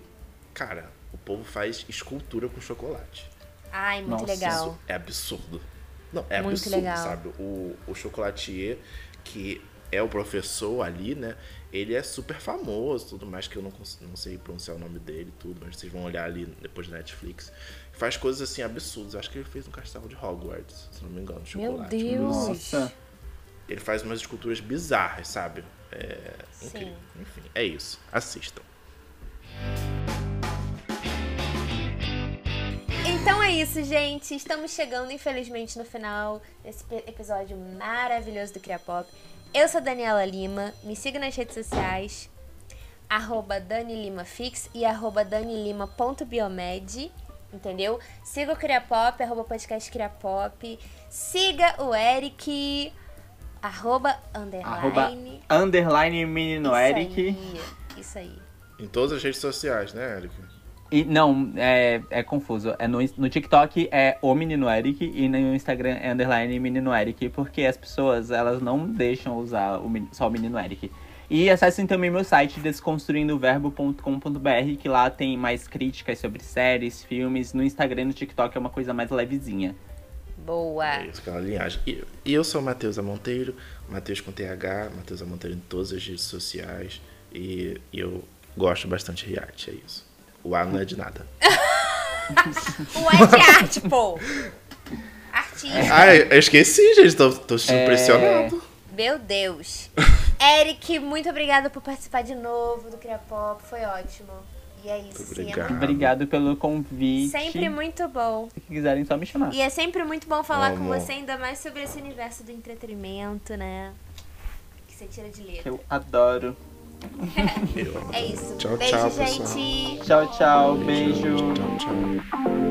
cara, o povo faz escultura com chocolate. Ai, muito Nossa, legal. Isso é absurdo. Não, é muito absurdo, legal. sabe? O, o chocolatier que é o professor ali, né? Ele é super famoso, tudo mais que eu não, não sei pronunciar o nome dele, tudo, mas vocês vão olhar ali depois da Netflix. Faz coisas assim absurdas. Acho que ele fez um castelo de Hogwarts, se não me engano, de chocolate. Meu Deus! Nossa. Ele faz umas esculturas bizarras, sabe? É incrível. Enfim, é isso. Assistam. Então é isso, gente. Estamos chegando, infelizmente, no final desse episódio maravilhoso do Criapop. Eu sou Daniela Lima, me siga nas redes sociais, arroba DaniLimaFix e arroba DaniLima.biomed, entendeu? Siga o Criapop, arroba podcast Criapop, siga o Eric, arroba underline. Arroba underline menino isso Eric. Aí, isso aí. Em todas as redes sociais, né, Eric? E, não, é, é confuso. É no, no TikTok é o menino Eric e no Instagram é underline menino Eric, porque as pessoas elas não deixam usar o, só o menino Eric. E acessem também meu site desconstruindoverbo.com.br, que lá tem mais críticas sobre séries, filmes. No Instagram e no TikTok é uma coisa mais levezinha. Boa! É isso, aquela linhagem. E, e eu sou o Matheus Monteiro, Matheus com TH, Matheus Monteiro em todas as redes sociais. E, e eu gosto bastante de arte, é isso. O A não é de nada. [laughs] o A é de arte, pô. Artista. Ah, eu esqueci, gente. Tô, tô é... impressionado. Meu Deus. [laughs] Eric, muito obrigada por participar de novo do Cria Pop. Foi ótimo. E é isso, Obrigado. Obrigado pelo convite. Sempre muito bom. Se quiserem, só me chamar. E é sempre muito bom falar com você, ainda mais sobre esse universo do entretenimento, né? Que você tira de letra. Eu adoro. [laughs] é isso. Tchau, beijo, tchau, gente. Pessoal. Tchau, tchau. Beijo. beijo. Tchau, tchau.